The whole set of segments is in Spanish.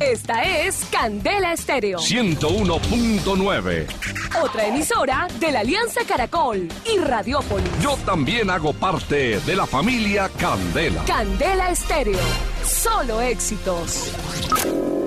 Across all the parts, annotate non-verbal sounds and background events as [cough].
Esta es Candela Estéreo. 101.9. Otra emisora de la Alianza Caracol y Radiópolis. Yo también hago parte de la familia Candela. Candela Estéreo. Solo éxitos.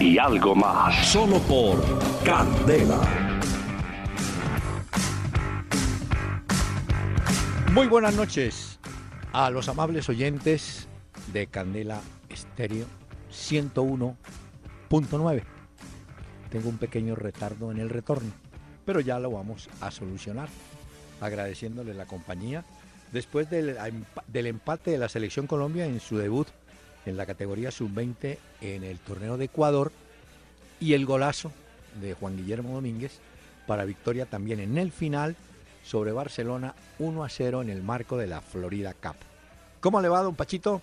y algo más. Solo por Candela. Muy buenas noches a los amables oyentes de Candela Estéreo 101.9. Tengo un pequeño retardo en el retorno, pero ya lo vamos a solucionar. Agradeciéndole la compañía después del, del empate de la Selección Colombia en su debut en la categoría sub-20 en el torneo de Ecuador y el golazo de Juan Guillermo Domínguez para victoria también en el final sobre Barcelona 1 a 0 en el marco de la Florida Cup. ¿Cómo le va, don Pachito?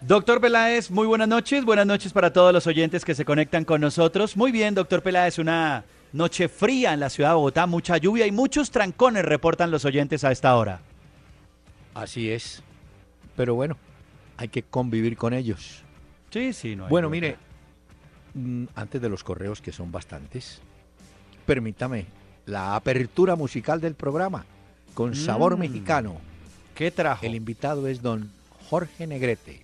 Doctor Peláez, muy buenas noches. Buenas noches para todos los oyentes que se conectan con nosotros. Muy bien, doctor Peláez, una noche fría en la ciudad de Bogotá, mucha lluvia y muchos trancones reportan los oyentes a esta hora. Así es. Pero bueno, hay que convivir con ellos. Sí, sí, no hay Bueno, mire, mm, antes de los correos, que son bastantes, permítame la apertura musical del programa con sabor Mm. mexicano. ¿Qué trajo? El invitado es don Jorge Negrete.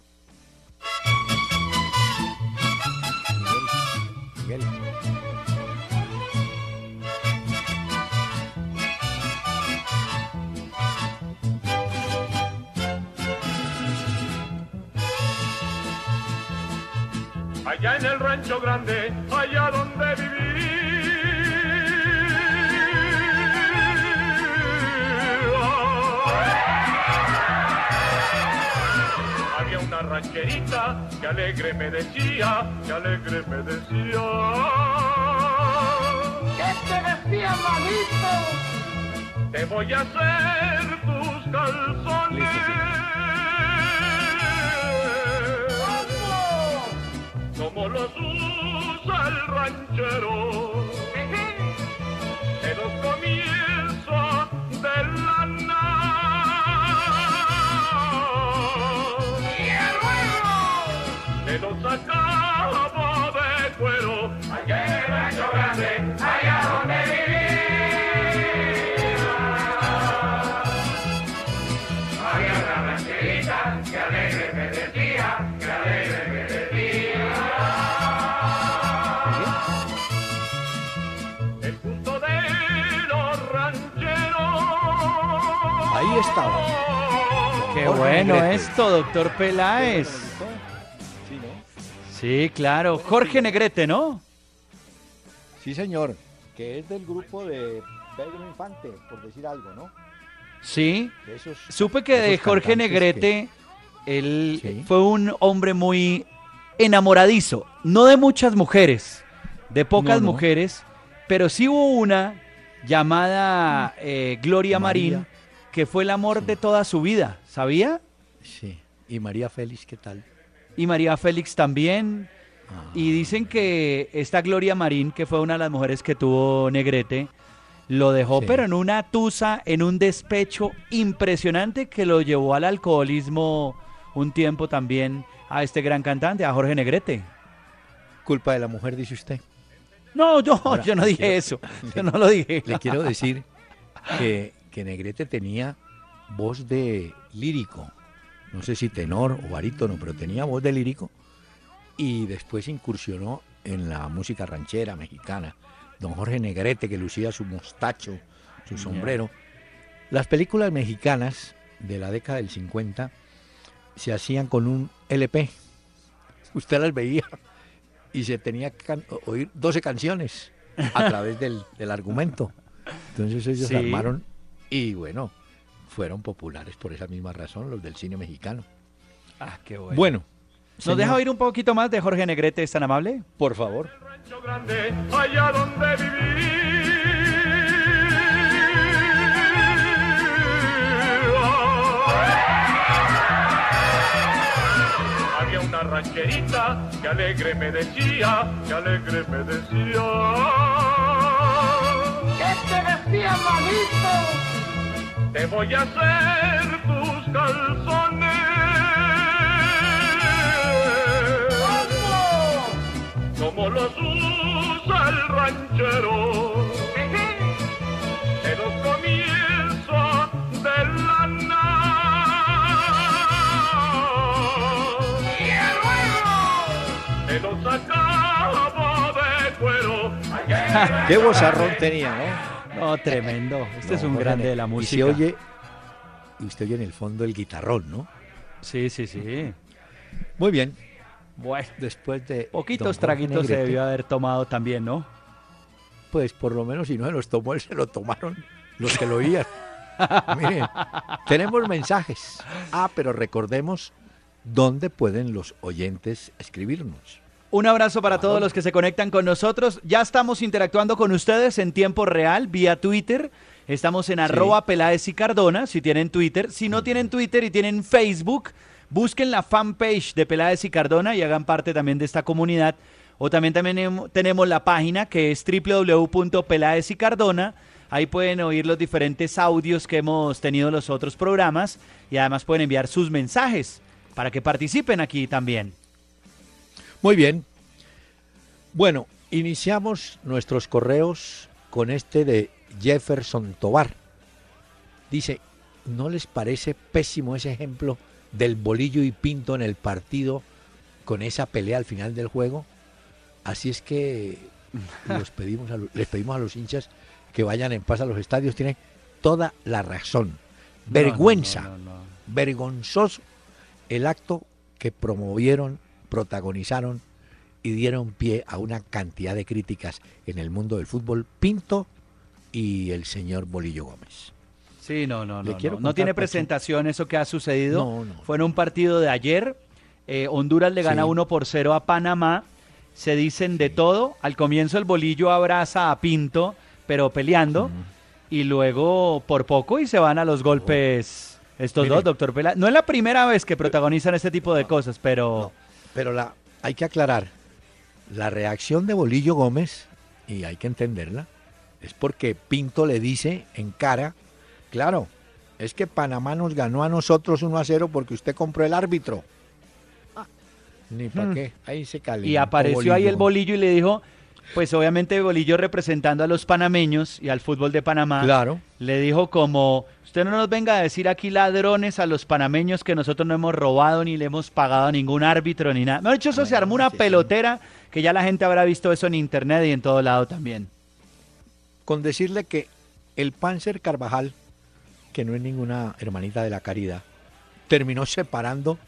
Rancho grande, allá donde viví. Había una rancherita que alegre me decía, que alegre me decía. ¿Qué te decía, manito? Te voy a hacer tus calzones. Como los usa el ranchero. Estaba. Qué Jorge bueno Negrete. esto, doctor Peláez. Sí, ¿no? Sí, claro. Jorge Negrete, ¿no? Sí, señor. Que es del grupo de Pedro Infante, por decir algo, ¿no? Sí. Esos- Supe que de Jorge Negrete, él Sí. fue un hombre muy enamoradizo. No de muchas mujeres, de pocas No, no. mujeres, pero sí hubo una llamada eh, Gloria María. Marín, que fue el amor de toda su vida, ¿sabía? Sí. ¿Y María Félix qué tal? Y María Félix también. Ah, Y dicen que esta Gloria Marín, que fue una de las mujeres que tuvo Negrete, lo dejó, Sí. pero en una tusa, en un despecho impresionante que lo llevó al alcoholismo un tiempo también a este gran cantante, a Jorge Negrete. Culpa de la mujer, dice usted. No, yo, Ahora, yo no dije quiero- eso. [laughs] Yo no lo dije. Le quiero decir que, que Negrete tenía voz de lírico. No sé si tenor o barítono, pero tenía voz de lírico. Y después incursionó en la música ranchera mexicana. Don Jorge Negrete, que lucía su mostacho, su sombrero. Las películas mexicanas de la década del 50 se hacían con un LP. Usted las veía y se tenía que oír 12 canciones a través del, del argumento. Entonces ellos Sí. armaron y bueno, fueron populares por esa misma razón los del cine mexicano. Ah, qué bueno. Bueno, ¿Nos Señor. deja oír un poquito más de Jorge Negrete, es tan amable? Por favor. rancho grande, allá donde vivía. Había una rancherita que alegre me decía, que alegre me decía. ¿Qué te decía, manito? Te voy a hacer tus calzones. como los usa el ranchero. De los comienzos de la Te los acabo de cuero. [laughs] Qué vozarrón tenía, ¿no? No, [laughs] tremendo. Este es un Jorge grande de la Y música. se oye, y usted oye en el fondo el guitarrón, ¿no? Sí, sí, sí. Muy bien. Bueno, Después de. poquitos traguitos se debió haber tomado también, ¿no? Pues por lo menos si no se los tomó él, se lo tomaron los que lo oían. [laughs] Miren, tenemos mensajes. Ah, pero recordemos dónde pueden los oyentes escribirnos. Un abrazo para todos los que se conectan con nosotros. Ya estamos interactuando con ustedes en tiempo real vía Twitter. Estamos en arroba Peláez y Cardona, si tienen Twitter. Si no tienen Twitter y tienen Facebook, busquen la fanpage de Peláez y Cardona y hagan parte también de esta comunidad. O también, también tenemos la página que es www.peláez y Cardona. Ahí pueden oír los diferentes audios que hemos tenido en los otros programas y además pueden enviar sus mensajes para que participen aquí también. Muy bien. Bueno, iniciamos nuestros correos con este de Jefferson Tobar. Dice, ¿no les parece pésimo ese ejemplo del bolillo y pinto en el partido con esa pelea al final del juego? Así es que [laughs] los pedimos a les pedimos a los hinchas que vayan en paz a los estadios. Tienen toda la razón. Vergüenza No, no, no, no. vergonzoso el acto que promovieron, protagonizaron y dieron pie a una cantidad de críticas en el mundo del fútbol, Pinto y el señor Bolillo Gómez. Sí, no, no, Le no. quiero no. Tiene presentación eso que ha sucedido. No, no. Fue en un partido de ayer. eh, Honduras le gana Sí. 1 por 0 a Panamá. Se dicen de todo. Al comienzo el bolillo abraza a Pinto, pero peleando. Y luego por poco y se van a los golpes estos Mire. dos, doctor Pela. No es la primera vez que protagonizan este tipo de cosas, pero... Pero la, hay que aclarar, la reacción de Bolillo Gómez, y hay que entenderla, es porque Pinto le dice en cara, claro, es que Panamá nos ganó a nosotros 1 a 0 porque usted compró el árbitro. Ah, Ni para Hmm. qué, ahí se calentó Y apareció ahí el Bolillo. bolillo y le dijo, pues obviamente bolillo representando a los panameños y al fútbol de Panamá. Claro. Le dijo como, usted no nos venga a decir aquí ladrones a los panameños que nosotros no hemos robado ni le hemos pagado a ningún árbitro ni nada. Me ha dicho, eso se armó una sí, sí. pelotera que ya la gente habrá visto eso en internet y en todo lado también. con decirle que el Panzer Carvajal, que no es ninguna hermanita de la caridad, terminó separando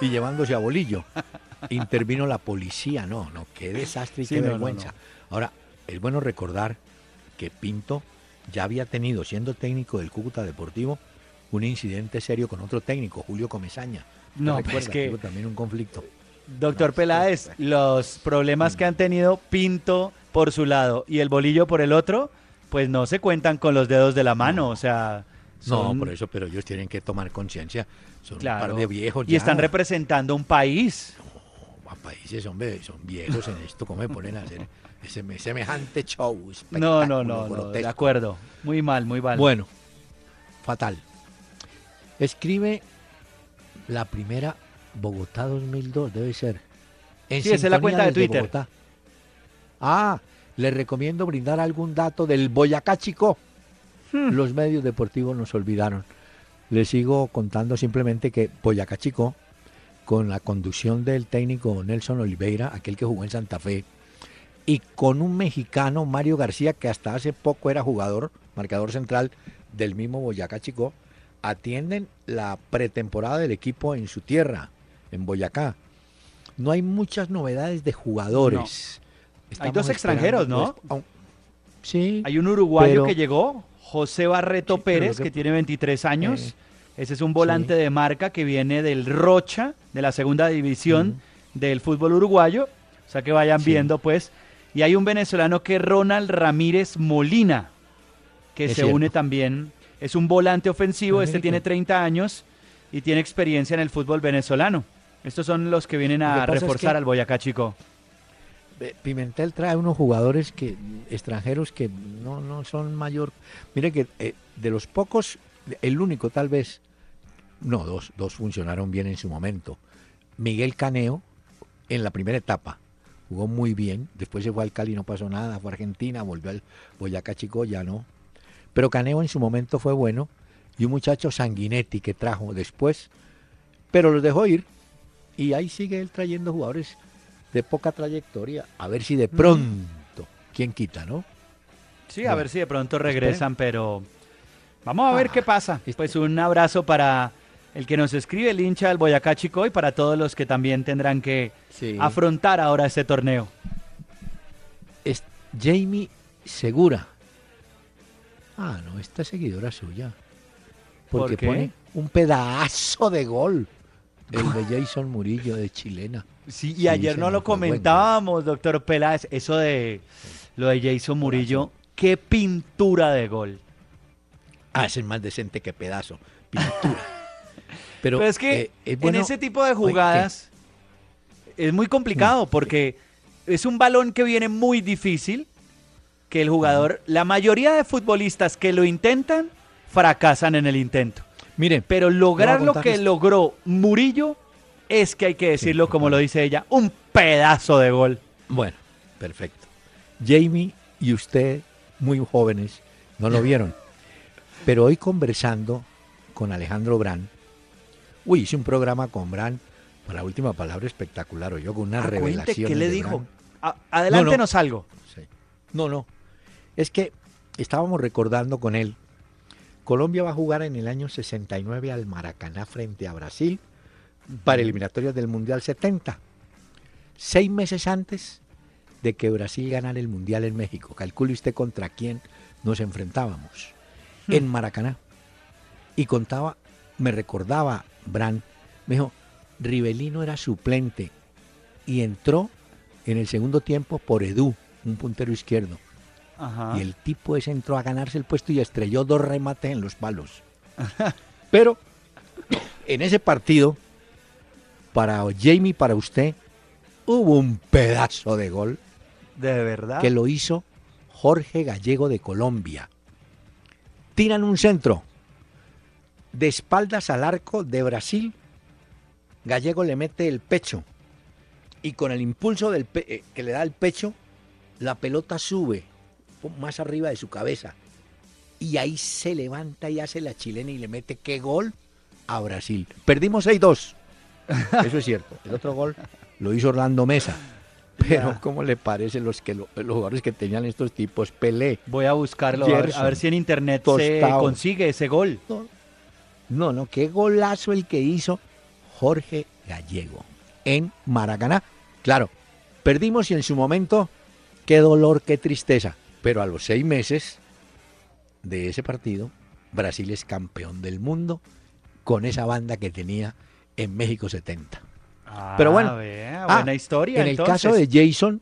y llevándose a Bolillo. [laughs] Intervino la policía, no, no, qué desastre y Sí, qué no, no, vergüenza. no. Ahora, es bueno recordar que Pinto ya había tenido, siendo técnico del Cúcuta Deportivo, un incidente serio con otro técnico, Julio Comesaña. ¿Te No, pues que- Tuvo también un conflicto. Doctor No, Peláez, sí, los problemas que han tenido Pinto por su lado y el bolillo por el otro, pues no se cuentan con los dedos de la mano, o sea... No, por eso, pero ellos tienen que tomar conciencia. Son Claro. un par de viejos Y están representando un país. Países, hombre, son viejos en esto, ¿cómo me ponen a hacer ese, semejante show? No, no, no, no, de acuerdo. Muy mal, muy mal. Bueno, fatal. Escribe la primera Bogotá 2002, debe ser. En Sí, esa es la cuenta de Twitter. Bogotá. Ah, le recomiendo brindar algún dato del Boyacá Chico. Hmm. Los medios deportivos nos olvidaron. Le sigo contando simplemente que Boyacá Chico, con la conducción del técnico Nelson Oliveira, aquel que jugó en Santa Fe, y con un mexicano, Mario García, que hasta hace poco era jugador, marcador central del mismo Boyacá Chico, atienden la pretemporada del equipo en su tierra, en Boyacá. No hay muchas novedades de jugadores. Hay dos extranjeros, ¿no? aun- sí. Hay un uruguayo pero- que llegó, José Barreto Sí, Pérez, que- tiene 23 años. Eh, Ese es un volante sí. de marca que viene del Rocha, de la segunda división, del fútbol uruguayo. O sea que vayan Sí. viendo, pues. Y hay un venezolano que es Ronald Ramírez Molina, que Es se cierto. une también. Es un volante ofensivo, este tiene que- 30 años y tiene experiencia en el fútbol venezolano. Estos son los que vienen que a es reforzar que- al Boyacá Chico. Pimentel trae unos jugadores que extranjeros que no, no son mayor. Mire que eh, de los pocos, el único tal vez, no, dos, dos funcionaron bien en su momento. Miguel Caneo, en la primera etapa, jugó muy bien. Después se fue al Cali, no pasó nada. Fue a Argentina, volvió al Boyacá Chico, ya no. Pero Caneo en su momento fue bueno. Y un muchacho Sanguinetti que trajo después, pero los dejó ir. Y ahí sigue él trayendo jugadores de poca trayectoria. A ver si de pronto, ¿quién quita, no? Sí, a ver si de pronto regresan, pero vamos a ver Ah, qué pasa. este- Pues un abrazo para el que nos escribe, el hincha del Boyacá Chico, y para todos los que también tendrán que Sí. afrontar ahora este torneo. Es Jamie Segura. Ah, no, esta seguidora suya. Porque ¿Por qué? pone un pedazo de gol. El de [laughs] Jason Murillo de Chilena. Sí, y Sí, ayer no lo comentábamos, doctor Peláez, eso de lo de Jason Murillo, qué pintura de gol. Ah, ese es más decente que pedazo. Pintura. [laughs] Pero, Pero es que eh, es bueno- en ese tipo de Oye, jugadas es muy complicado Mm, porque es un balón que viene muy difícil, que el jugador, la mayoría de futbolistas que lo intentan, fracasan en el intento. Miren, Pero lograr lo que logró Murillo es que hay que decirlo como lo dice ella, un pedazo de gol. Bueno, perfecto. Jamie y usted, muy jóvenes, no lo vieron. Pero hoy conversando con Alejandro Brand, uy, hice un programa con Brand para la última palabra espectacular, o yo con una Ah, revelación. ¿Qué le dijo? Adelántenos algo. No, no. Es que estábamos recordando con él. Colombia va a jugar en el año 69 al Maracaná frente a Brasil para eliminatorias del Mundial 70. Seis meses antes de que Brasil ganara el Mundial en México. Calcule usted contra quién nos enfrentábamos. En Maracaná. Y contaba, me recordaba Bran, me dijo, Rivelino era suplente y entró en el segundo tiempo por Edu, un puntero izquierdo. Ajá. Y el tipo ese entró a ganarse el puesto y estrelló dos remates en los palos. [laughs] Pero en ese partido, para Jamie, para usted, hubo un pedazo de gol De verdad. que lo hizo Jorge Gallego de Colombia. Tiran un centro de espaldas al arco de Brasil. Gallego le mete el pecho y con el impulso eh, que le da el pecho, la pelota sube más arriba de su cabeza. Y ahí se levanta y hace la chilena y le mete qué gol a Brasil. Perdimos 6-2. Eso es cierto. El otro gol lo hizo Orlando Mesa. Pero. ¿cómo le parece los que lo- los jugadores que tenían estos tipos? Pelé. Voy a buscarlo, a ver, a Gerson, ver si en internet se consigue ese gol. No, no, no, qué golazo el que hizo Jorge Gallego en Maracaná. Claro, perdimos y en su momento, qué dolor, qué tristeza. Pero a los seis meses de ese partido, Brasil es campeón del mundo con esa banda que tenía en México 70. Pero bueno, Ah, vea, ah, buena historia. En el caso de Jason,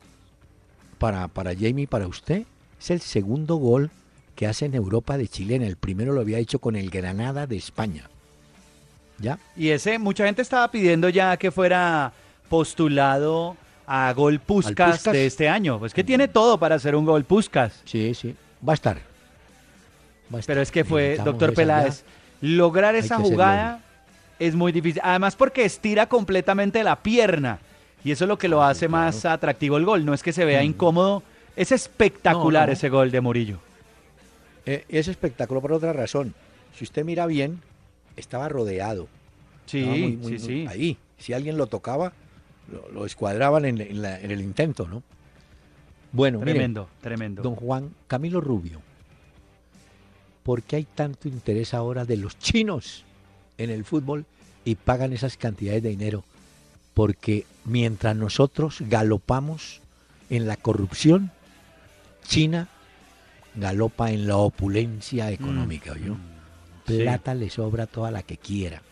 para, para Jamie, para usted, es el segundo gol que hace en Europa de Chilena. El primero lo había hecho con el Granada de España. ¿Ya? Y ese, mucha gente estaba pidiendo ya que fuera postulado a gol Puskas, de este año. Pues que tiene todo para hacer un gol Puskas. Sí, sí. Va a estar. Va a estar. Pero es que fue, Necesitamos doctor Peláez, lograr Hay esa jugada es muy difícil. Además porque estira completamente la pierna. Y eso es lo que lo Ah, hace más atractivo el gol. No es que se vea Mm. incómodo. Es espectacular No, no. ese gol de Murillo. Eh, es espectáculo por otra razón. Si usted mira bien, estaba rodeado. Sí, Estaba muy- muy- sí, muy- sí. Ahí. Si alguien lo tocaba, lo, lo escuadraban en, en la- en el intento, ¿no? Bueno, Tremendo, tremendo. Don Juan Camilo Rubio, ¿por qué hay tanto interés ahora de los chinos en el fútbol y pagan esas cantidades de dinero? Porque mientras nosotros galopamos en la corrupción, China galopa en la opulencia económica, ¿oyó? Mm, sí. Plata le sobra toda la que quiera.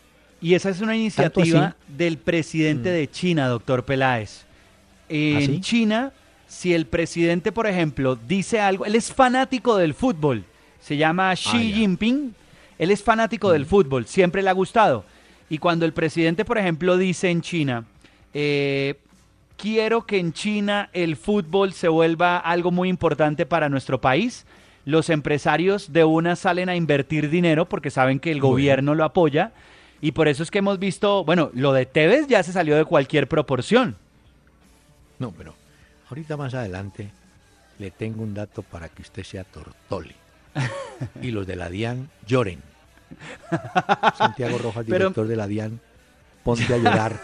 Y esa es una iniciativa del presidente de China, doctor Peláez. En ¿Ah, China, si el presidente, por ejemplo, dice algo, él es fanático del fútbol, se llama Xi Ah, ya. Él es fanático del fútbol, siempre le ha gustado. Y cuando el presidente, por ejemplo, dice en China, eh, quiero que en China el fútbol se vuelva algo muy importante para nuestro país, los empresarios de una salen a invertir dinero porque saben que el gobierno lo apoya. Y por eso es que hemos visto, bueno, lo de Tevez ya se salió de cualquier proporción. No, pero ahorita más adelante le tengo un dato para que usted sea tortoli. [laughs] y los de la DIAN lloren. [laughs] Santiago Rojas, Pero- director de la DIAN, ponte a llorar.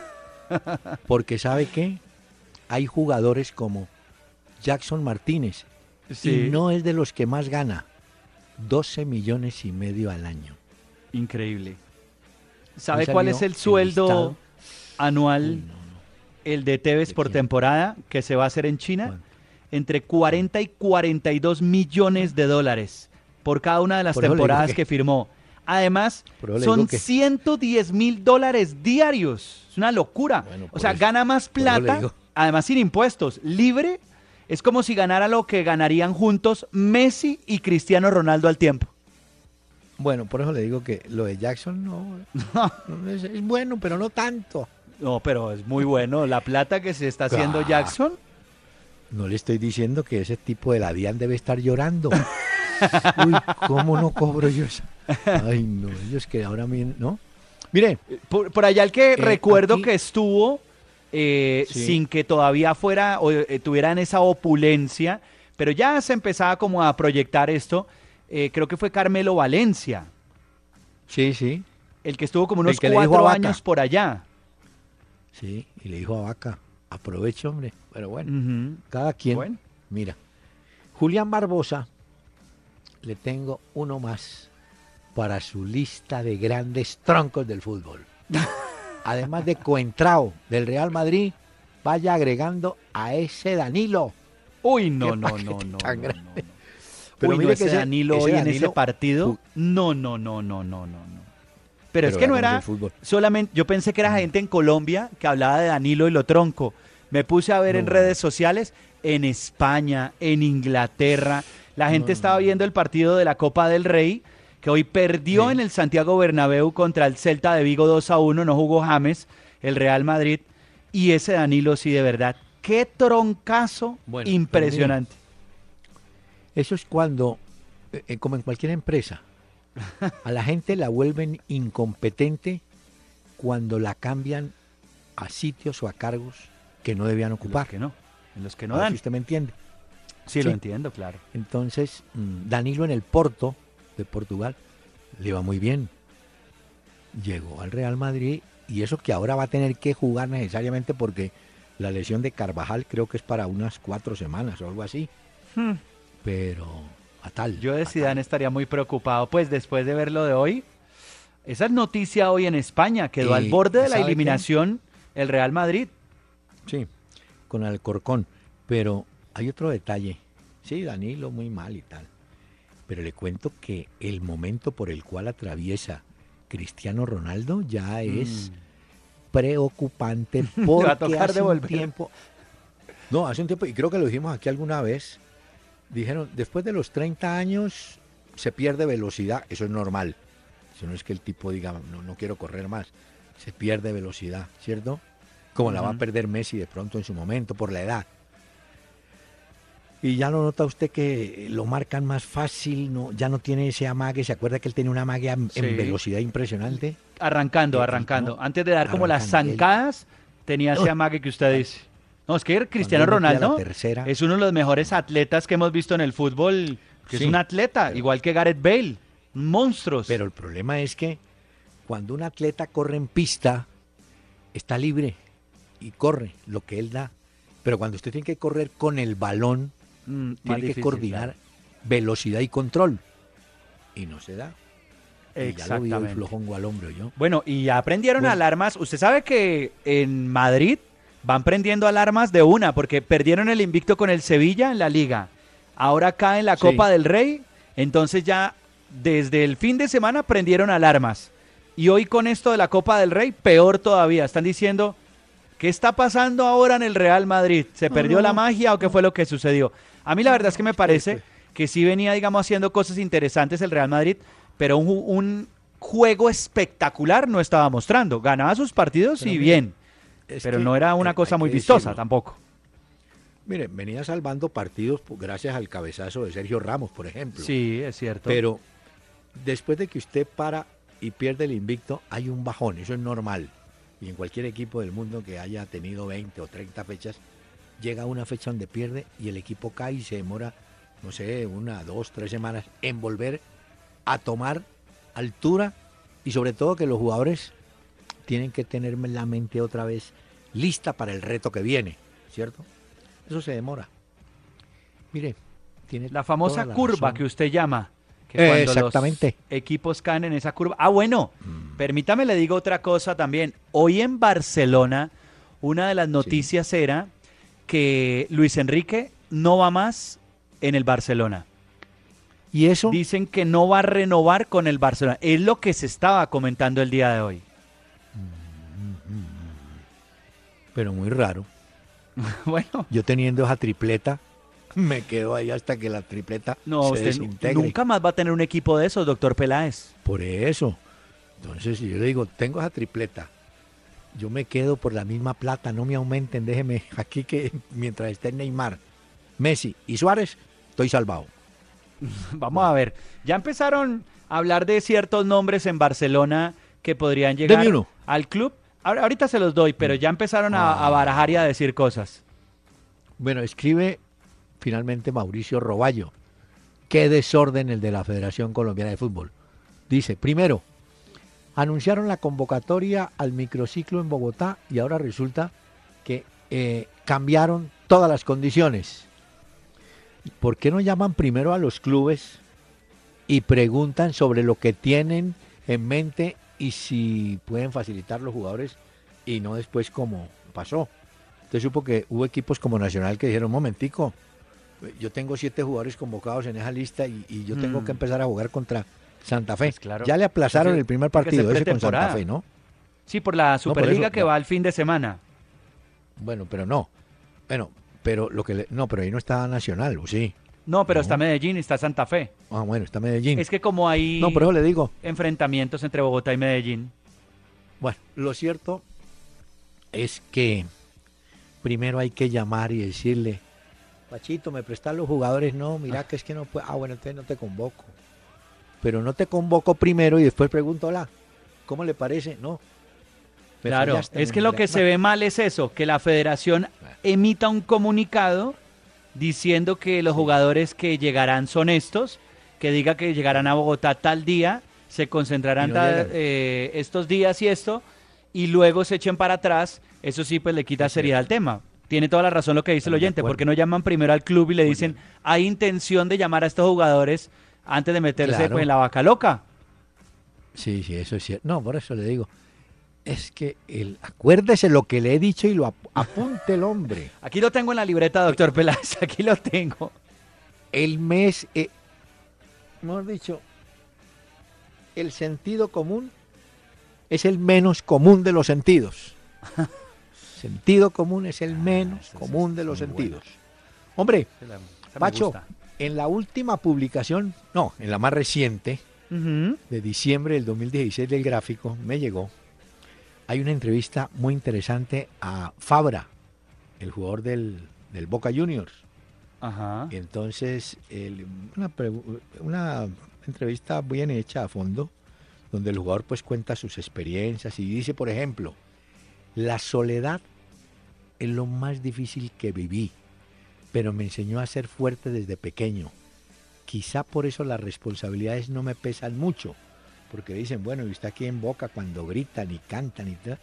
[laughs] Porque sabe que hay jugadores como Jackson Martínez. Y no es de los que más gana. 12 millones y medio al año. Increíble. ¿Sabe cuál es el el sueldo anual, Uy, no, no. el de Tevez ¿De por quién? temporada que se va a hacer en China? ¿Cuánto? Entre 40 y 42 millones de dólares por cada una de las Por temporadas que- que firmó. Además, son digo que- 110 mil dólares diarios. Es una locura. Bueno, o sea, eso- gana más plata, además sin impuestos. Libre es como si ganara lo que ganarían juntos Messi y Cristiano Ronaldo al tiempo. Bueno, por eso le digo que lo de Jackson no, [laughs] no es, es bueno, pero no tanto. No, pero es muy bueno. La plata que se está haciendo Ah. Jackson. No le estoy diciendo que ese tipo de la DIAN debe estar llorando. [laughs] Uy, ¿cómo no cobro yo eso? Ay, no, ellos que ahora mismo, ¿no? Mire, Por, por allá el que recuerdo aquí- que estuvo eh, Sí. sin que todavía fuera o eh, tuvieran esa opulencia, pero ya se empezaba como a proyectar esto. eh, creo que fue Carmelo Valencia, sí, sí, el que estuvo como unos cuatro años por allá. sí, y le dijo a Vaca, aprovecho, hombre. Pero bueno, cada quien, Bueno. mira, Julián Barbosa, le tengo uno más para su lista de grandes troncos del fútbol. [laughs] Además de Coentrao del Real Madrid, vaya agregando a ese Danilo. Uy, no, no, no, no, tan no, no, no. [laughs] Pero Uy, no, mire ese que ese- Danilo ese hoy en ese partido. No, no, no, no, no, no, no. Pero, es Pero que no era. Mm. solamente, yo pensé que era gente en Colombia que hablaba de Danilo y lo tronco. Me puse a ver en redes sociales en España, en Inglaterra. La gente No, estaba viendo el partido de la Copa del Rey, que hoy perdió Sí. en el Santiago Bernabéu contra el Celta de Vigo 2 a 1, no jugó James, el Real Madrid. Y ese Danilo sí, de verdad, qué troncazo Bueno, impresionante. Eso es cuando, eh, eh, como en cualquier empresa, a la gente la vuelven incompetente cuando la cambian a sitios o a cargos que no debían En los ocupar. que no, en los que no dan. si usted me entiende. Sí, lo entiendo, claro. Entonces, mm, Danilo en el Porto de Portugal le va muy bien. Llegó al Real Madrid y eso que ahora va a tener que jugar necesariamente porque la lesión de Carvajal creo que es para unas cuatro semanas o algo así. Hmm. Pero a tal. Yo de Zidane estaría muy preocupado, pues después de ver lo de hoy. Esa es noticia hoy en España. Quedó Eh, al borde de la eliminación el Real Madrid. Sí, con Alcorcón. Pero hay otro detalle. Sí, Danilo muy mal y tal. Pero le cuento que el momento por el cual atraviesa Cristiano Ronaldo ya es preocupante [laughs] va porque a tocar hace un tiempo... No, hace un tiempo, y creo que lo dijimos aquí alguna vez, dijeron, después de los 30 años se pierde velocidad, eso es normal. Eso no es que el tipo diga, no, no quiero correr más. Se pierde velocidad, ¿cierto? Como la va a perder Messi de pronto en su momento por la edad. Y ya lo nota usted que lo marcan más fácil, no, ya no tiene ese amague. ¿Se acuerda que él tenía un amague en, Sí. velocidad impresionante? Arrancando, arrancando. Antes de dar como las zancadas, tenía ese amague que usted dice. No, es que Cristiano Ronaldo tercera- es uno de los mejores atletas que hemos visto en el fútbol. Que es un atleta, pero- igual que Gareth Bale. Monstruos. Pero el problema es que cuando un atleta corre en pista, está libre y corre lo que él da. Pero cuando usted tiene que correr con el balón, Mm, más tiene que coordinar velocidad y control. Y no se da. Y ya lo Exactamente. flojongo al hombro yo. Bueno, y ya prendieron Bueno. alarmas. Usted sabe que en Madrid van prendiendo alarmas de una, porque perdieron el invicto con el Sevilla en la liga. Ahora acá en la Sí. Copa del Rey, entonces ya desde el fin de semana prendieron alarmas. Y hoy con esto de la Copa del Rey, peor todavía. Están diciendo, ¿qué está pasando ahora en el Real Madrid? ¿Se perdió la magia o qué fue lo que sucedió? A mí la verdad es que me parece que sí venía, digamos, haciendo cosas interesantes el Real Madrid, pero un, un juego espectacular no estaba mostrando. Ganaba sus partidos y bien, pero no era una cosa muy vistosa tampoco. Mire, venía salvando partidos gracias al cabezazo de Sergio Ramos, por ejemplo. Sí, es cierto. Pero después de que usted para y pierde el invicto, hay un bajón, eso es normal. Y en cualquier equipo del mundo que haya tenido 20 o 30 fechas, llega una fecha donde pierde y el equipo cae y se demora, no sé, una, dos, tres semanas en volver a tomar altura y sobre todo que los jugadores tienen que tener la mente otra vez lista para el reto que viene, ¿cierto? Eso se demora. Mire, tiene la famosa curva que usted llama. Que exactamente. equipos caen en esa curva. Ah, bueno, mm. permítame le digo otra cosa también. Hoy en Barcelona, una de las noticias era que Luis Enrique no va más en el Barcelona. ¿Y eso? Dicen que no va a renovar con el Barcelona. Es lo que se estaba comentando el día de hoy. Pero muy raro. [laughs] bueno. Yo teniendo esa tripleta, [laughs] me quedo ahí hasta que la tripleta no, se usted nunca más va a tener un equipo de esos, doctor Peláez. Por eso. Entonces, yo le digo, tengo esa tripleta. Yo me quedo por la misma plata, no me aumenten, déjeme [laughs] aquí que mientras esté Neymar, Messi y Suárez, estoy salvado. [laughs] Vamos a ver, ya empezaron a hablar de ciertos nombres en Barcelona que podrían llegar al club. Ahorita se los doy, pero ya empezaron a, barajar y a decir cosas. Bueno, escribe finalmente Mauricio Roballo. Qué desorden el de la Federación Colombiana de Fútbol. Dice, primero, anunciaron la convocatoria al microciclo en Bogotá y ahora resulta que eh, cambiaron todas las condiciones. ¿por qué no llaman primero a los clubes y preguntan sobre lo que tienen en mente y si pueden facilitar los jugadores y no después como pasó? Usted supo que hubo equipos como Nacional que dijeron, momentico, yo tengo siete jugadores convocados en esa lista y, yo tengo que mm. empezar a jugar contra Santa Fe. Pues ya le aplazaron el primer partido ese con Santa Fe, ¿no? Sí, por la Superliga que va al fin de semana. Bueno, pero no. Bueno, pero lo que no, pero ahí no está Nacional, ¿o sí? No, pero está Medellín y está Santa Fe. Ah, bueno, está Medellín. Es que como hay no, pero le digo. enfrentamientos entre Bogotá y Medellín. Bueno, lo cierto es que primero hay que llamar y decirle, Pachito, ¿me prestan los jugadores? No, mira que es que no puedo. Ah, bueno, entonces no te convoco. Pero no te convoco primero y después pregunto, hola, ¿cómo le parece? No, Claro, es que lo que se ve mal es eso, que la federación emita un comunicado diciendo que los jugadores que llegarán son estos, que diga que llegarán a Bogotá tal día, se concentrarán eh, estos días y esto, y luego se echen para atrás, eso sí pues le quita seriedad al tema. Tiene toda la razón lo que dice el oyente, porque no llaman primero al club y le dicen, hay intención de llamar a estos jugadores antes de meterse pues, en la vaca loca. Sí, sí, eso es cierto. No, por eso le digo es que el, acuérdese lo que le he dicho y lo apunte el hombre. Aquí lo tengo en la libreta, doctor Peláez, [laughs] aquí lo tengo. El mes, eh, hemos dicho, el sentido común es el menos común de los sentidos. [laughs] sentido común es el ah, menos común de los sentidos. Hombre, Pacho, en la última publicación, no, en la más reciente, de diciembre del 2016 del gráfico, me llegó hay una entrevista muy interesante a Fabra, el jugador del, Boca Juniors. Ajá. Entonces, una, una, entrevista bien hecha a fondo, donde el jugador pues cuenta sus experiencias y dice, por ejemplo, la soledad es lo más difícil que viví, pero me enseñó a ser fuerte desde pequeño. Quizá por eso las responsabilidades no me pesan mucho porque dicen, bueno, y está aquí en Boca cuando gritan y cantan y tal.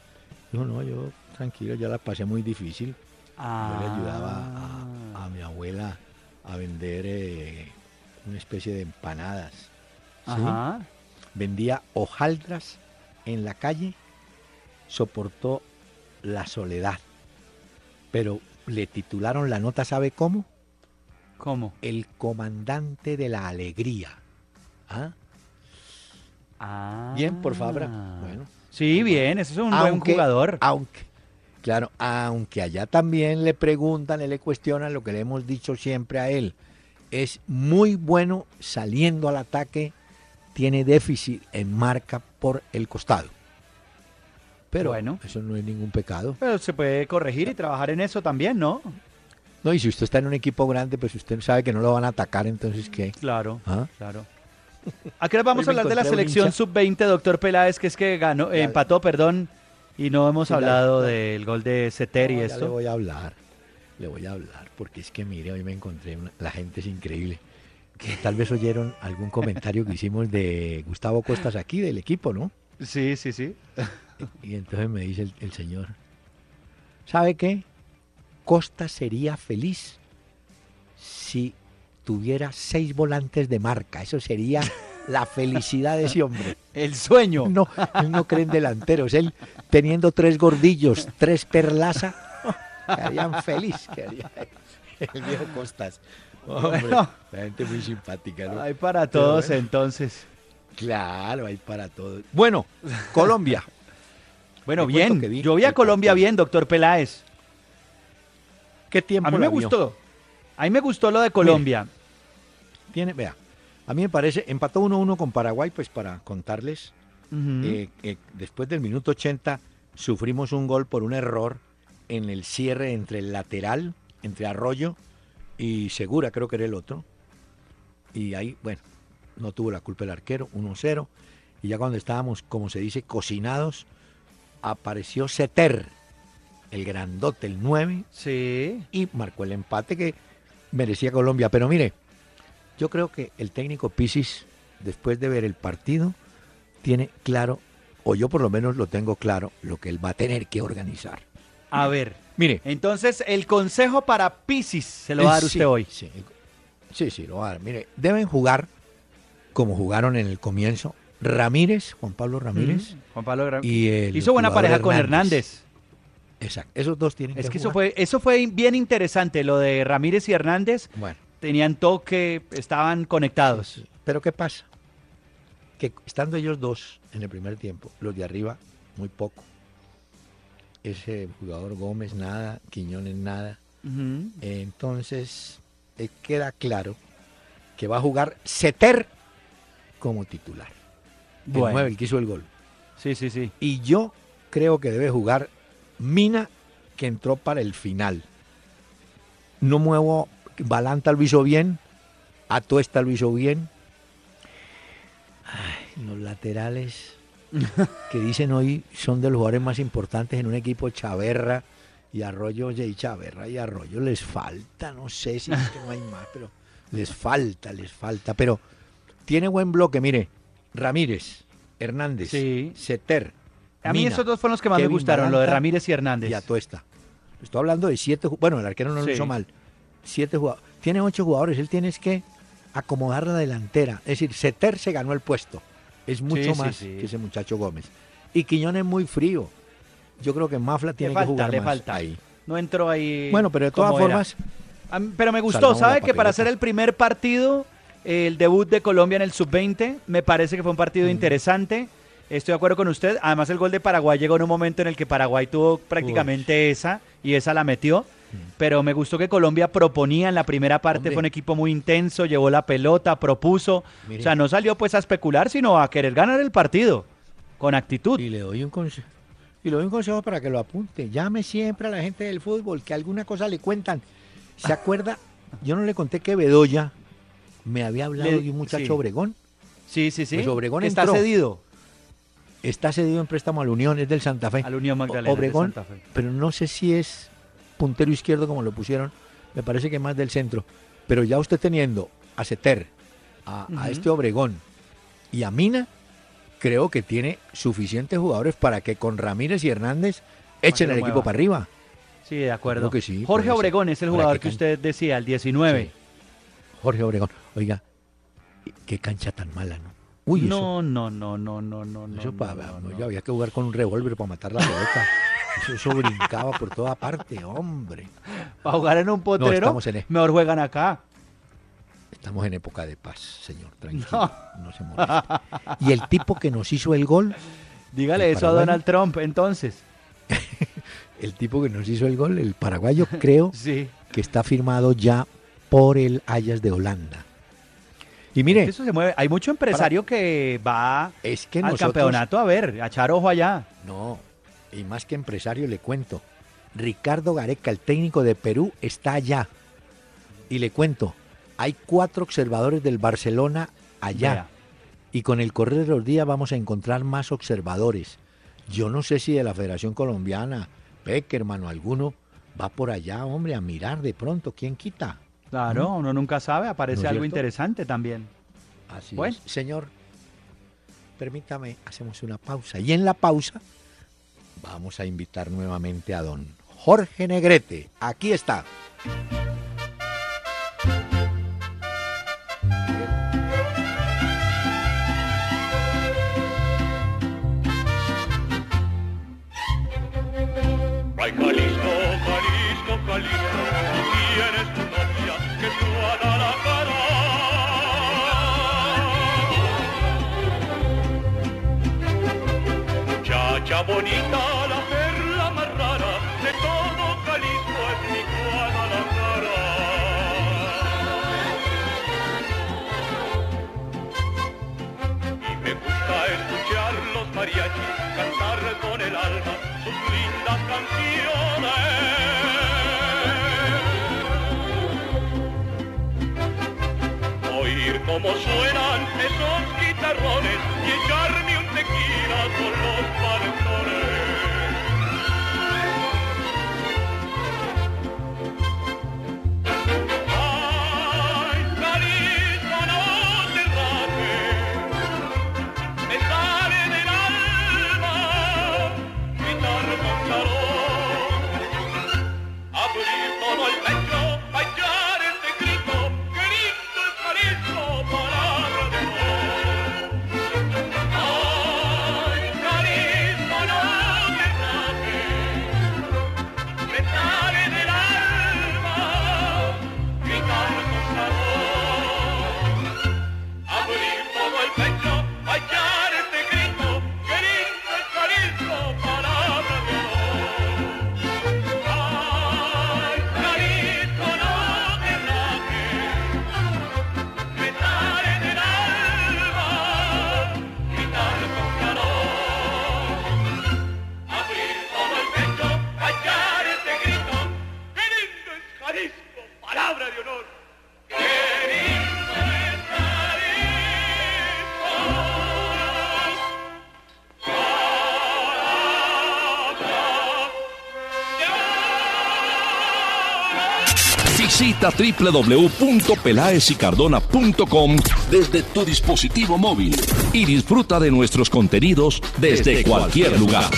Dijo, no, yo tranquilo, ya la pasé muy difícil. Yo le ayudaba a, mi abuela a vender eh, una especie de empanadas. Vendía hojaldras en la calle, soportó la soledad. Pero le titularon la nota, ¿sabe cómo? ¿Cómo? El comandante de la alegría. ¿Ah? Ah. Bien por Fabra. Bueno. Sí, bien, ese es un buen jugador. Aunque, claro, aunque allá también le preguntan, le cuestionan lo que le hemos dicho siempre a él. Es muy bueno saliendo al ataque, tiene déficit en marca por el costado. Pero Bueno. eso no es ningún pecado. Pero se puede corregir y trabajar en eso también, ¿no? No, y si usted está en un equipo grande, pues usted sabe que no lo van a atacar, entonces ¿qué? Claro, ¿Ah? claro. ¿A qué hora vamos a hablar de la selección hincha. sub-20, doctor Peláez, que es que ganó, eh, empató, perdón, y no hemos Sí, hablado del gol de Ceter y ya le esto? voy a hablar, le voy a hablar, porque es que mire, hoy me encontré, una- la gente es increíble. Que tal vez oyeron algún comentario que hicimos de Gustavo Costas aquí, del equipo, ¿no? Sí, sí, sí. Y entonces me dice el, el señor, ¿sabe qué? Costa sería feliz si tuviera seis volantes de marca. Eso sería la felicidad de ese hombre. El sueño. [laughs] No, él no cree en delanteros. Él teniendo tres gordillos, tres perlaza, quedarían feliz. el viejo Costas. Hombre, Bueno. la gente muy simpática, ¿no? Hay para todos entonces. Claro, hay para todos. Bueno, Colombia. Bueno, bien. vi Yo vi a Colombia bien, doctor Peláez. ¿Qué tiempo A mí me vio? gustó. A mí me gustó lo de Colombia. Tiene, vea, a mí me parece, empató 1-1 con Paraguay, pues para contarles, eh, eh, después del minuto 80 sufrimos un gol por un error en el cierre entre el lateral, entre Arroyo y Segura, creo que era el otro. Y ahí, bueno, no tuvo la culpa el arquero, 1-0. Y ya cuando estábamos, como se dice, cocinados, apareció Seter, el grandote, el 9, Sí. y marcó el empate que merecía Colombia. Pero mire, yo creo que el técnico Pisis, después de ver el partido, tiene claro, o yo por lo menos lo tengo claro, lo que él va a tener que organizar. A ver. Mire, Entonces, el consejo para Pisis se lo va a dar sí, usted hoy. Sí, sí, sí, lo va a dar. Mire, deben jugar como jugaron en el comienzo Ramírez, Juan Pablo Ramírez. Juan Pablo Gra- y el Hizo buena pareja con Hernández. Exacto, esos dos tienen Es que que eso fue, eso fue bien interesante, lo de Ramírez y Hernández. Bueno, Tenían toque, estaban conectados. Pero ¿qué pasa? Que estando ellos dos en el primer tiempo, los de arriba, muy poco. Ese jugador Gómez, nada, Quiñones, nada. Entonces, eh, queda claro que va a jugar Seter como titular. El Bueno. 9, el que hizo el gol. Sí, sí, sí. Y yo creo que debe jugar Mina, que entró para el final. No muevo, Balanta lo hizo bien, Atuesta lo hizo bien. Ay, los laterales [laughs] que dicen hoy son de los jugadores más importantes en un equipo Chaverra y Arroyo, oye, y Chaverra y Arroyo les falta, no sé si es que no hay más, pero les falta, les falta. Pero tiene buen bloque, mire, Ramírez, Hernández, Sí. Seter. A mí Mina, esos dos fueron los que más me gustaron, lo de Ramírez y Hernández. y Atuesta. Estoy hablando de siete, bueno, el arquero no lo Sí. hizo mal. Siete jugadores. Tiene ocho jugadores, él tiene es que acomodar la delantera. Es decir, Seter se ganó el puesto. Es mucho sí, más que ese muchacho Gómez. Y Quiñón es muy frío. Yo creo que Mafla tiene falta, que jugar le más falta. ahí. No entró ahí. Bueno, pero de todas era. formas, Pero me gustó, Salvamos ¿sabe? Que para hacer el primer partido, el debut de Colombia en el sub-20, me parece que fue un partido interesante. Estoy de acuerdo con usted. Además, el gol de Paraguay llegó en un momento en el que Paraguay tuvo prácticamente esa y esa la metió. Pero me gustó que Colombia proponía en la primera parte, Hombre. fue un equipo muy intenso, llevó la pelota, propuso. Mire. O sea, no salió pues a especular, sino a querer ganar el partido con actitud. y le doy un consejo. Y le doy un consejo para que lo apunte. Llame siempre a la gente del fútbol, que alguna cosa le cuentan. ¿Se acuerda? Yo no le conté que Bedoya me había hablado Le- de un muchacho sí. Obregón. Sí, sí, sí. Pues Obregón Está entró. cedido Está cedido en préstamo a la Unión, es del Santa Fe. al Unión Magdalena. de Obregón, Santa Fe. pero no sé si es puntero izquierdo como lo pusieron. Me parece que más del centro. Pero ya usted teniendo a Ceter, a, a este Obregón y a Mina, creo que tiene suficientes jugadores para que con Ramírez y Hernández echen el equipo para arriba. Sí, de acuerdo. Creo que sí, Jorge. Obregón es el jugador que usted decía, el 19. Sí. Jorge Obregón. Oiga, qué cancha tan mala, ¿no? Uy, eso, no, no, no, no, no, no, no. eso no, pa- no, no. yo había que jugar con un revólver para matar la pelota. eso, eso brincaba por toda parte, hombre. Para jugar en un potrero, estamos en e- mejor juegan acá. Estamos en época de paz, señor, tranquilo, no, se moleste. Y el tipo que nos hizo el gol, Dígale ¿El eso a? Donald Trump, entonces. [laughs] el tipo que nos hizo el gol, el paraguayo, creo [laughs] Sí. que está firmado ya por el Ajax de Holanda. Y mire, Eso se mueve. Hay mucho empresario que va es que al nosotros... campeonato a ver, a echar ojo allá. No, y más que empresario le cuento. Ricardo Gareca, el técnico de Perú, está allá. Y le cuento, hay cuatro observadores del Barcelona allá. Y con el correr de los días vamos a encontrar más observadores. Yo no sé si de la Federación Colombiana, Peckerman o alguno, va por allá, hombre, a mirar de pronto. ¿Quién quita? Claro, uno nunca sabe, aparece ¿No es algo cierto? interesante también. Así Bueno. es. Señor, permítame, hacemos una pausa. Y en la pausa vamos a invitar nuevamente a don Jorge Negrete. Aquí está. Cómo suenan esos guitarrones y echarme un tequila con los palentones. Visita www.pelaesicardona.com desde tu dispositivo móvil y disfruta de nuestros contenidos desde cualquier lugar.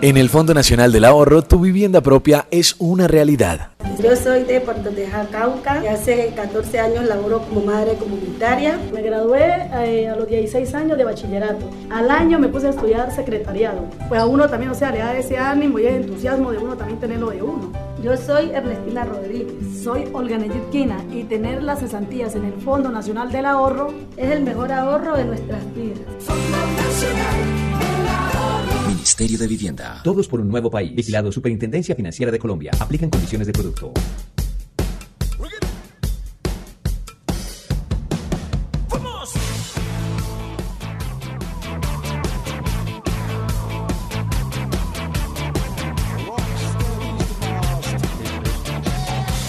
En el Fondo Nacional del Ahorro, tu vivienda propia es una realidad. Yo soy de Puerto Tejada, Cauca, y hace 14 años laboro como madre comunitaria. Me gradué eh, a los 16 años de bachillerato. Al año me puse a estudiar secretariado. Pues a uno también, o sea, le da ese ánimo y el entusiasmo de uno también tenerlo de uno. Yo soy Ernestina Rodríguez. Soy Olga Neyitquina y tener las cesantías en el Fondo Nacional del Ahorro Es el mejor ahorro de nuestras vidas. Ministerio de Vivienda. Todos por un nuevo país. Vigilado Superintendencia Financiera de Colombia. Aplican condiciones de producto.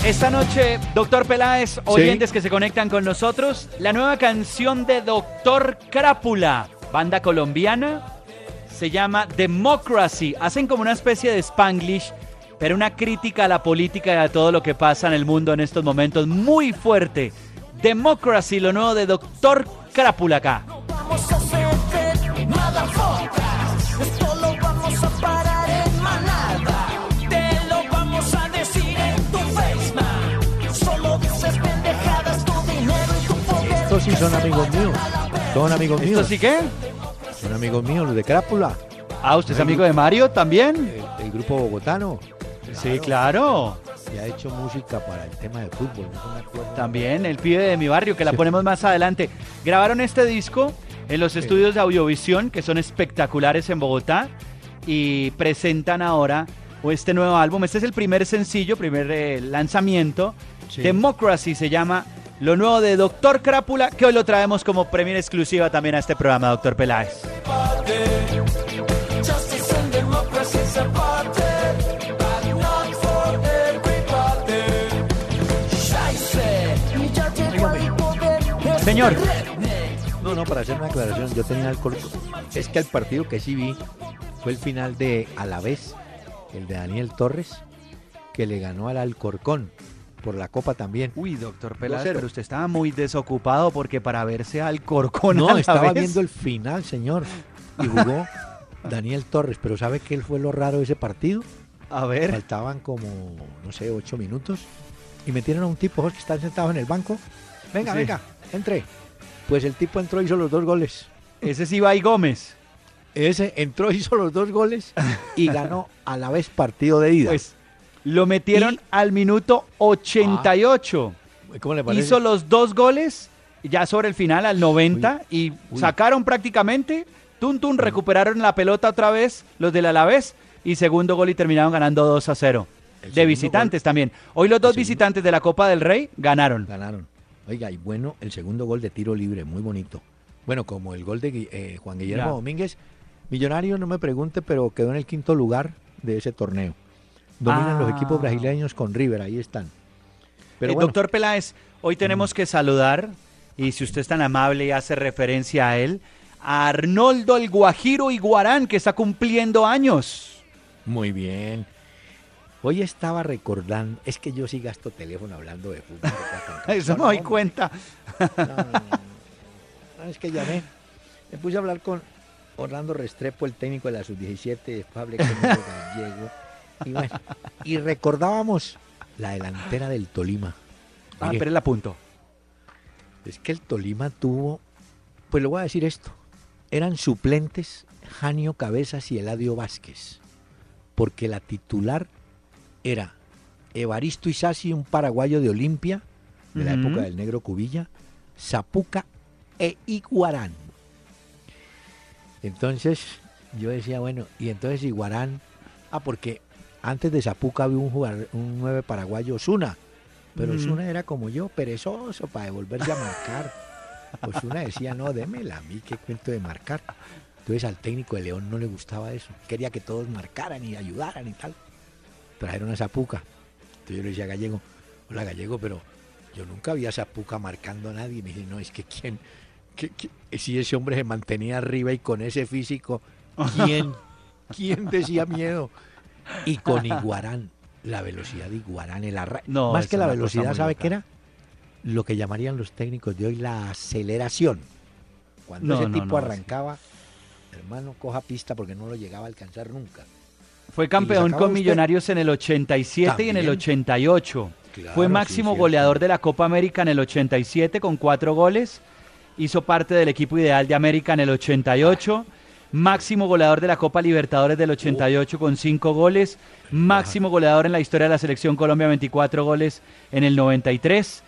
Esta noche, doctor Peláez, oyentes que se conectan con nosotros, la nueva canción de Doctor Crápula, banda colombiana, se llama Democracy. Hacen como una especie de Spanglish, pero una crítica a la política y a todo lo que pasa en el mundo en estos momentos muy fuerte. Democracy, lo nuevo de Doctor Crápula acá. Vamos a hacer Estos sí son amigos míos. Son amigos ¿Esto míos. sí qué? Son amigos míos, los de Crápula. Ah, ¿usted es amigo de Mario también? El, el grupo bogotano. Sí, claro. y ha hecho música para el tema de fútbol. no. También el pibe de mi barrio, que la ponemos más adelante. Grabaron este disco en los estudios de Audiovisión, que son espectaculares en Bogotá, y presentan ahora este nuevo álbum. Este es el primer sencillo, primer eh, lanzamiento. Sí. Democracy se llama lo nuevo de Doctor Crápula, que hoy lo traemos como premio exclusiva también a este programa, Doctor Peláez. Señor. No, no, para hacer una aclaración, yo tenía el corto. Es que el partido que sí vi fue el final de Alavés, el de Daniel Torres, que le ganó al Alcorcón por la Copa también. Uy, doctor Peláez, 2-0. pero usted estaba muy desocupado porque para verse al Corcón a No, la estaba vez- viendo el final, señor. Y jugó [laughs] Daniel Torres, pero ¿sabe qué fue lo raro de ese partido? A ver. Faltaban como, no sé, ocho minutos. Y metieron a un tipo que está sentado en el banco. Venga, Sí. venga, entre. Pues el tipo entró y hizo los dos goles. Ese es Ibai Gómez. Ese entró, hizo los dos goles y [laughs] ganó a la vez partido de ida. Pues lo metieron al minuto 88. ¿Cómo le parece? Hizo los dos goles ya sobre el final al 90 y uy. sacaron prácticamente, tun tun, recuperaron la pelota otra vez los del Alavés y segundo gol y terminaron ganando 2 a 0. El De visitantes también. Hoy los dos visitantes de la Copa del Rey ganaron. Ganaron. Oiga, y bueno, el segundo gol de tiro libre, muy bonito. Bueno, como el gol de eh, Juan Guillermo Ya. Domínguez, millonario, no me pregunte, pero quedó en el quinto lugar de ese torneo. Dominan los Ah. equipos brasileños con River, ahí están. Pero Eh, bueno, Doctor Peláez, hoy tenemos que saludar, y si usted es tan amable y hace referencia a él, a Arnoldo el Guajiro Iguarán, que está cumpliendo años. muy bien. Hoy estaba recordando, es que yo sí gasto teléfono hablando de fútbol. [laughs] Eso me No, doy cuenta. No, no, no, es que llamé. Me puse a hablar con Orlando Restrepo, el técnico de la sub-17, después hablé con [laughs] Gallego. Y, bueno, y recordábamos la delantera del Tolima. Ah, Mire, pero el apunto. es que el Tolima tuvo, pues le voy a decir esto, eran suplentes Janio Cabezas y Eladio Vázquez, porque la titular era Evaristo Isasi, un paraguayo de Olimpia, de la época del negro Cubilla, Zapuca e Iguarán. Entonces yo decía, bueno, y entonces Iguarán, ah, porque antes de Zapuca había un jugador, un nueve paraguayo, Osuna, pero Ujú. Osuna era como yo, perezoso para devolverse a marcar. Osuna decía, no, démela a mí, qué cuento de marcar. Entonces al técnico de León no le gustaba eso, quería que todos marcaran y ayudaran y tal. Trajeron a Zapuca. Entonces yo le decía a Gallego, hola Gallego, pero yo nunca vi a Zapuca marcando a nadie. Y me dice, no, es que quién, si ese hombre se mantenía arriba y con ese físico, ¿quién, quién decía miedo? Y con Iguarán, la velocidad de Iguarán, el arra- No, más que la velocidad, ¿sabe qué era? Lo que llamarían los técnicos de hoy la aceleración. Cuando No, ese no, tipo arrancaba, hermano, coja pista porque no lo llegaba a alcanzar nunca. Fue campeón con usted? Millonarios en el 87 y en el También. 88. Claro, Fue máximo goleador de la Copa América en el 87 con cuatro goles. Hizo parte del equipo ideal de América en el 88. Máximo goleador de la Copa Libertadores del 88 con cinco goles. Máximo goleador en la historia de la Selección Colombia, 24 goles en el 93.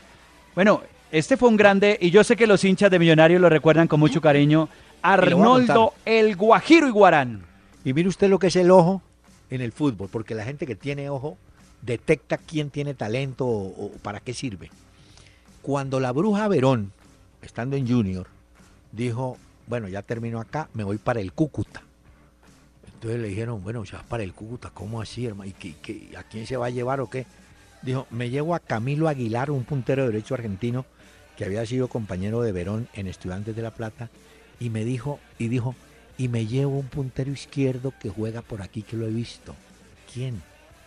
Bueno, este fue un grande, y yo sé que los hinchas de Millonarios lo recuerdan con mucho cariño. Arnoldo el Guajiro Iguarán. Y mire usted lo que es el ojo en el fútbol, porque la gente que tiene ojo detecta quién tiene talento o, o para qué sirve. Cuando la bruja Verón, estando en Junior, dijo, bueno, ya termino acá, me voy para el Cúcuta. Entonces le dijeron, bueno, ya para el Cúcuta, ¿cómo así, hermano? ¿Y a quién se va a llevar o qué? Dijo, me llevo a Camilo Aguilar, un puntero de derecho argentino que había sido compañero de Verón en Estudiantes de La Plata, y me dijo, y dijo, y me llevo un puntero izquierdo que juega por aquí que lo he visto. ¿Quién?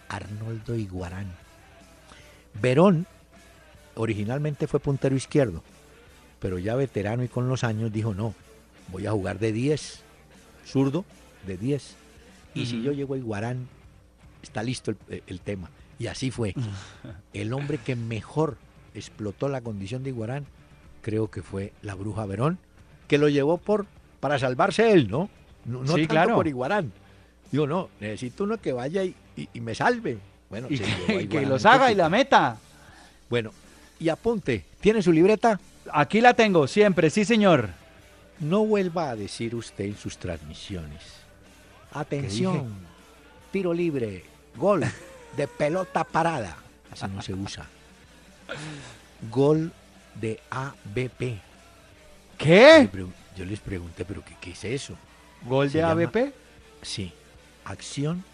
Arnoldo Iguarán. Verón originalmente fue puntero izquierdo, pero ya veterano y con los años dijo, no, voy a jugar de 10, zurdo, de 10. Y si yo llego a Iguarán, está listo el, el tema. Y así fue. [laughs] El hombre que mejor explotó la condición de Iguarán, creo que fue la bruja Verón, que lo llevó por para salvarse él, ¿no? No, no Sí, tanto claro. por Iguarán. Digo, no, necesito uno que vaya y, y- y me salve. Bueno, Y se que, [laughs] que los haga y la meta. Bueno, y apunte, ¿tiene su libreta? Aquí la tengo, siempre, sí, señor. No vuelva a decir usted en sus transmisiones. Atención, tiro libre, gol de pelota parada. Así no se usa. Gol de ABP. ¿Qué? Yo les pregunté, ¿pero qué, qué es eso? ¿Gol Se de llama- ABP? Sí, acción,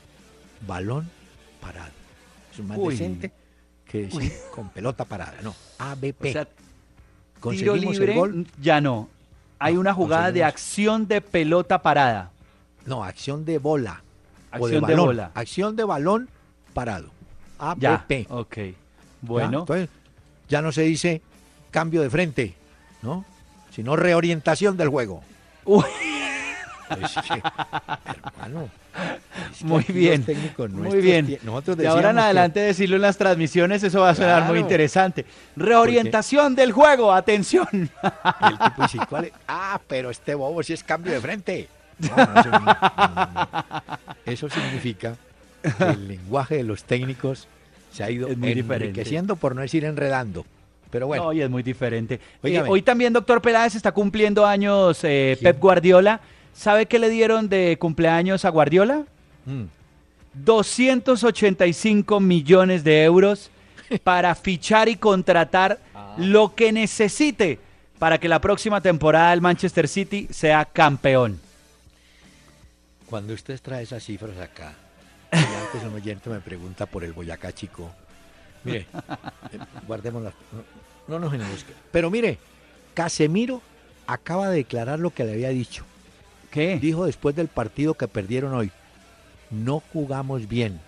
balón, parado. Es más Uy. decente que decir con pelota parada. No, ABP. O sea, tiro Conseguimos libre, el gol. ya no. Hay una jugada de acción de pelota parada. No, acción de bola. Acción de balón. bola. Acción de balón parado. Ya. ABP. Ok. ¿Ya? Bueno. Entonces, ya no se dice cambio de frente, ¿no? Sino reorientación del juego. Uy. Hermano. es que Muy bien, muy bien. Nosotros De ahora en decíamos que- adelante decirlo en las transmisiones, eso va a sonar muy interesante. Reorientación del juego, atención. Y el tipo dice, ¿cuál es? Ah, pero este bobo sí es cambio de frente. No, no, eso, no. Eso significa que el lenguaje de los técnicos se ha ido diferente. enriqueciendo, por no decir enredando. Pero bueno, No, y es muy diferente. Eh, hoy también, doctor Peláez, está cumpliendo años eh, Pep Guardiola. ¿Sabe qué le dieron de cumpleaños a Guardiola? mm, 285 millones de euros [laughs] para fichar y contratar Ah. lo que necesite para que la próxima temporada el Manchester City sea campeón. cuando usted trae esas cifras acá, [laughs] y antes un oyente me pregunta por el Boyacá Chico. Mire, eh, guardémoslas. No, no nos enojemos. Pero mire, Casemiro acaba de declarar lo que le había dicho. ¿Qué? Dijo después del partido que perdieron hoy, no jugamos bien.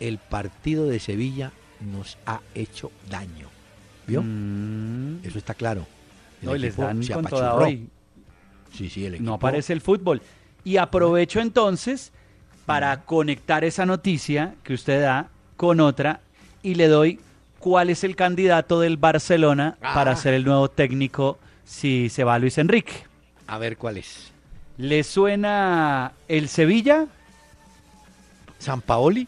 El partido de Sevilla nos ha hecho daño. ¿Vio? Mm, Eso está claro. El no, les dan se con toda apachurró. hoy. Sí, sí, el equipo. No aparece el fútbol. Y aprovecho entonces para conectar esa noticia que usted da con otra y le doy cuál es el candidato del Barcelona para Ah. ser el nuevo técnico si se va Luis Enrique. A ver cuál es. ¿Le suena el Sevilla? ¿San Paoli?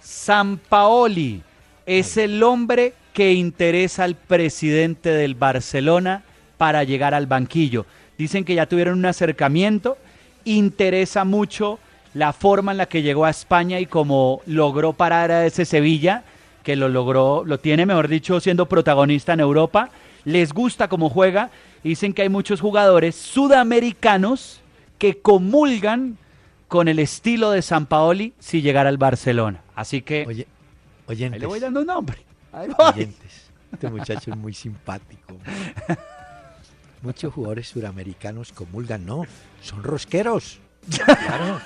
San Paoli es el hombre que interesa al presidente del Barcelona para llegar al banquillo. Dicen que ya tuvieron un acercamiento, interesa mucho la forma en la que llegó a España y cómo logró parar a ese Sevilla, que lo logró, lo tiene, mejor dicho, siendo protagonista en Europa. Les gusta cómo juega. Dicen que hay muchos jugadores sudamericanos que comulgan con el estilo de San Paoli si llegara al Barcelona. Así que Oye, ahí oyentes. le voy dando un nombre. Ahí voy. oyentes. Este muchacho es muy simpático. Muchos jugadores suramericanos comulgan, no, son rosqueros. Claro,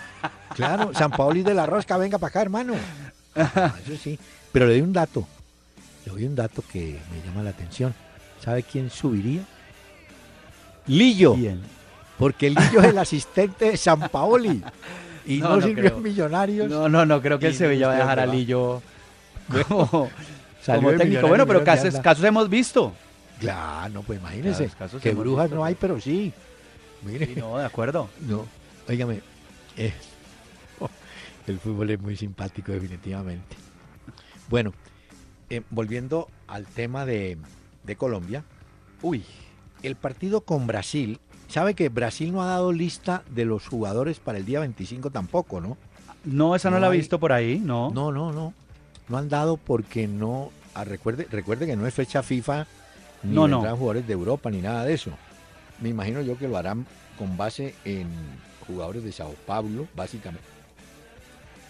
claro. San Paoli de la rosca, venga para acá, hermano. Ah, Eso sí. Pero le doy un dato. Le doy un dato que me llama la atención. ¿Sabe quién subiría? Lillo. Bien. Porque Lillo es el asistente de San Paoli. [laughs] Y No, no, no sirvió creo. en Millonarios. No, no, no, creo que el Sevilla va a dejar a. Lillo [laughs] como, técnico. Bueno, pero casos, casos hemos visto. Claro, no, pues. Claro, casos que brujas visto, no hay, pero- pero sí. Mire. Sí, no, de acuerdo. [laughs] No, óigame, eh, el fútbol es muy simpático definitivamente. Bueno, eh, volviendo al tema de, de Colombia, Uy, el partido con Brasil, sabe que Brasil no ha dado lista de los jugadores para el día 25 tampoco, ¿no? no, esa no, No la he visto por ahí, no. No, no, no. No han dado porque no, ah, recuerde, recuerde que no es fecha FIFA, ni No, no. jugadores de Europa ni nada de eso. Me imagino yo que lo harán con base en jugadores de Sao Paulo, básicamente.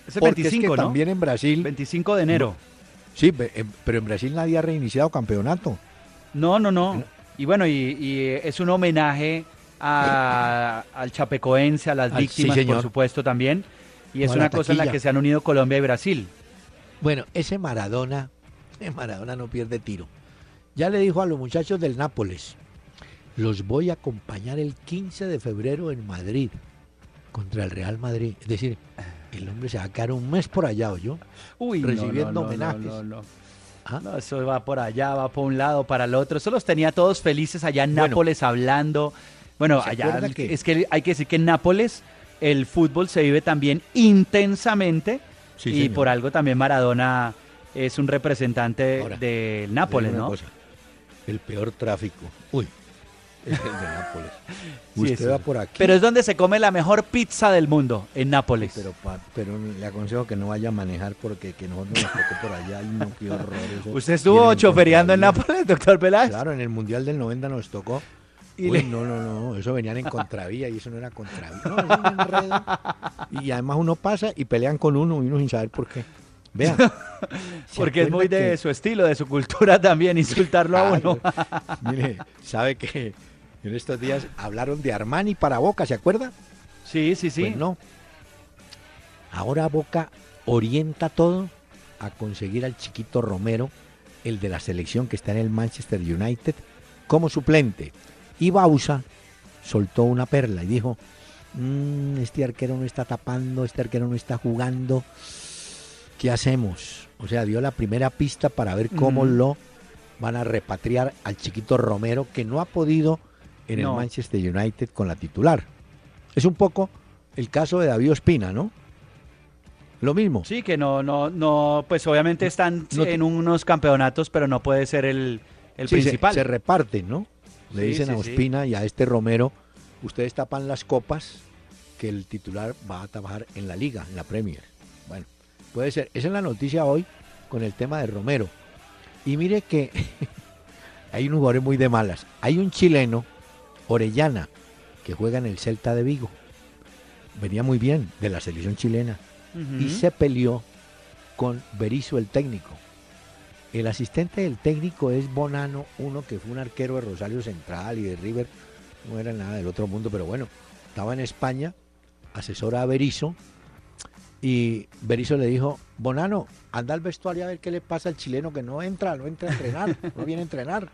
Es el Porque 25, es que ¿no? también en Brasil, 25 de enero. sí, pe- eh, pero en Brasil nadie ha reiniciado campeonato. No, no, no. Y bueno, y, y es un homenaje a- al chapecoense, a las Al- sí, víctimas, por supuesto, también. Y es una cosa en la que se han unido Colombia y Brasil. Bueno, ese Maradona, ese Maradona no pierde tiro. Ya le dijo a los muchachos del Nápoles, los voy a acompañar el 15 de febrero en Madrid contra el Real Madrid. Es decir, el hombre se va a quedar un mes por allá, ¿o yo? Uy, Recibiendo no, no, homenajes. No. ¿Ah? No, eso va por allá, va por un lado, para el otro. Eso los tenía todos felices allá en Bueno. Nápoles hablando. Bueno, ¿Se allá que- es que hay que decir que en Nápoles el fútbol se vive también intensamente Sí, y señor. por algo también Maradona es un representante Ahora, del Nápoles, ¿no? cosa, el peor tráfico. Uy, es el de Nápoles. [laughs] Usted va por aquí. Pero es donde se come la mejor pizza del mundo, en Nápoles. Pero, pa- pero le aconsejo que no vaya a manejar porque que nosotros nos tocó por allá y no, qué horror. eso. [laughs] ¿Usted estuvo chofereando en. Nápoles, [laughs] doctor Peláez? Claro, en el Mundial del 90 nos tocó. Y Uy, le- no, no, no, eso venían en contravía y eso no era contravía. No, eso es un enredo. Y además uno pasa y pelean con uno y uno sin saber por qué. Vean. ¿se [laughs] Porque es muy de que- su estilo, de su cultura [laughs] también, insultarlo a uno. [laughs] Mire, sabe que en estos días hablaron de Armani para Boca, ¿se acuerda? Sí, sí, sí. Pues no. Ahora Boca orienta todo a conseguir al chiquito Romero, el de la selección que está en el Manchester United, como suplente. Y Bausa soltó una perla y dijo, "Mm, este arquero no está tapando, este arquero no está jugando, ¿qué hacemos? O sea, dio la primera pista para ver cómo lo van a repatriar al chiquito Romero, que no ha podido en No. el Manchester United con la titular. Es un poco el caso de David Ospina, ¿no? Lo mismo. Sí, que no, no, no, pues obviamente están No te- en unos campeonatos, pero no puede ser el, el Sí, se- principal. Se, reparten, ¿no? Le Sí, dicen sí, a sí. Ospina y a este Romero, ustedes tapan las copas que el titular va a trabajar en la liga, en la Premier. Bueno, puede ser. Esa es la noticia hoy con el tema de Romero. Y mire que [laughs] hay unos jugadores muy de malas. Hay un chileno, Orellana, que juega en el Celta de Vigo. Venía muy bien de la selección chilena. Y se peleó con Berizzo, el técnico. El asistente del técnico es Bonano, uno que fue un arquero de Rosario Central y de River. No era nada del otro mundo, pero bueno, estaba en España, asesora a Berizzo. Y Berizzo le dijo, Bonano, anda al vestuario a ver qué le pasa al chileno que no entra, no entra a entrenar, no viene a entrenar.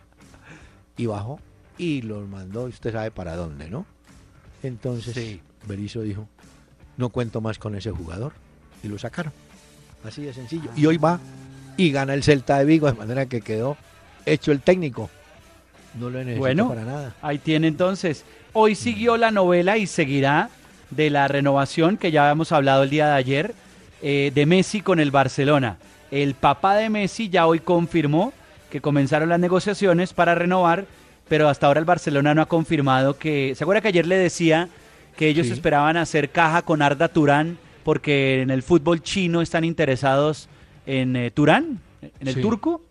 Y bajó y los mandó, usted sabe para dónde, ¿no? Entonces Sí. Berizzo dijo, no cuento más con ese jugador. Y lo sacaron. Así de sencillo. Y hoy va y gana el Celta de Vigo, de manera que quedó hecho el técnico. No lo necesito Bueno, para nada. ahí tiene entonces. Hoy siguió la novela y seguirá de la renovación que ya habíamos hablado el día de ayer eh, de Messi con el Barcelona. El papá de Messi ya hoy confirmó que comenzaron las negociaciones para renovar, pero hasta ahora el Barcelona no ha confirmado que... ¿Se acuerda que ayer le decía que ellos Sí. esperaban hacer caja con Arda Turán porque en el fútbol chino están interesados en eh, Turán, en el Sí. turco?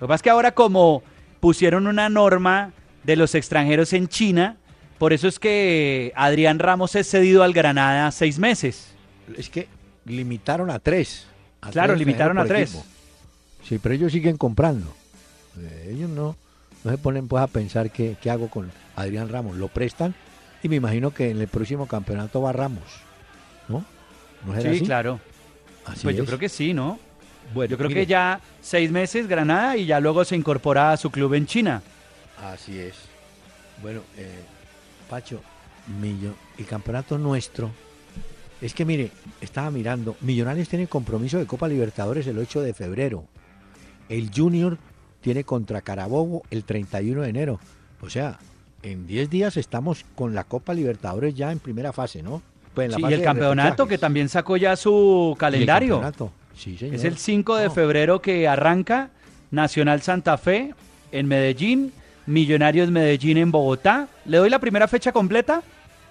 Lo que pasa es que ahora como pusieron una norma de los extranjeros en China, por eso es que Adrián Ramos es cedido al Granada seis meses. Es que limitaron a tres. a Claro, tres limitaron a tres. equipo. Sí, pero ellos siguen comprando. Eh, ellos no, no se ponen pues a pensar qué, qué hago con Adrián Ramos. Lo prestan y me imagino que en el próximo campeonato va Ramos. ¿No? ¿No Sí, así? claro. Así Pues yo creo que sí, ¿no? Bueno, Yo creo mire, que ya seis meses Granada y ya luego se incorpora a su club en China. Así es. Bueno, eh, Pacho, millo- el campeonato nuestro. Es que mire, estaba mirando, Millonarios tiene compromiso de Copa Libertadores el 8 de febrero. El Junior tiene contra Carabobo el 31 de enero. O sea, en 10 días estamos con la Copa Libertadores ya en primera fase, ¿no? Pues en la Sí, y el campeonato que también sacó ya su el calendario. campeonato. Sí, señor. Es el 5 de No. febrero que arranca Nacional Santa Fe en Medellín, Millonarios Medellín en Bogotá. ¿Le doy la primera fecha completa?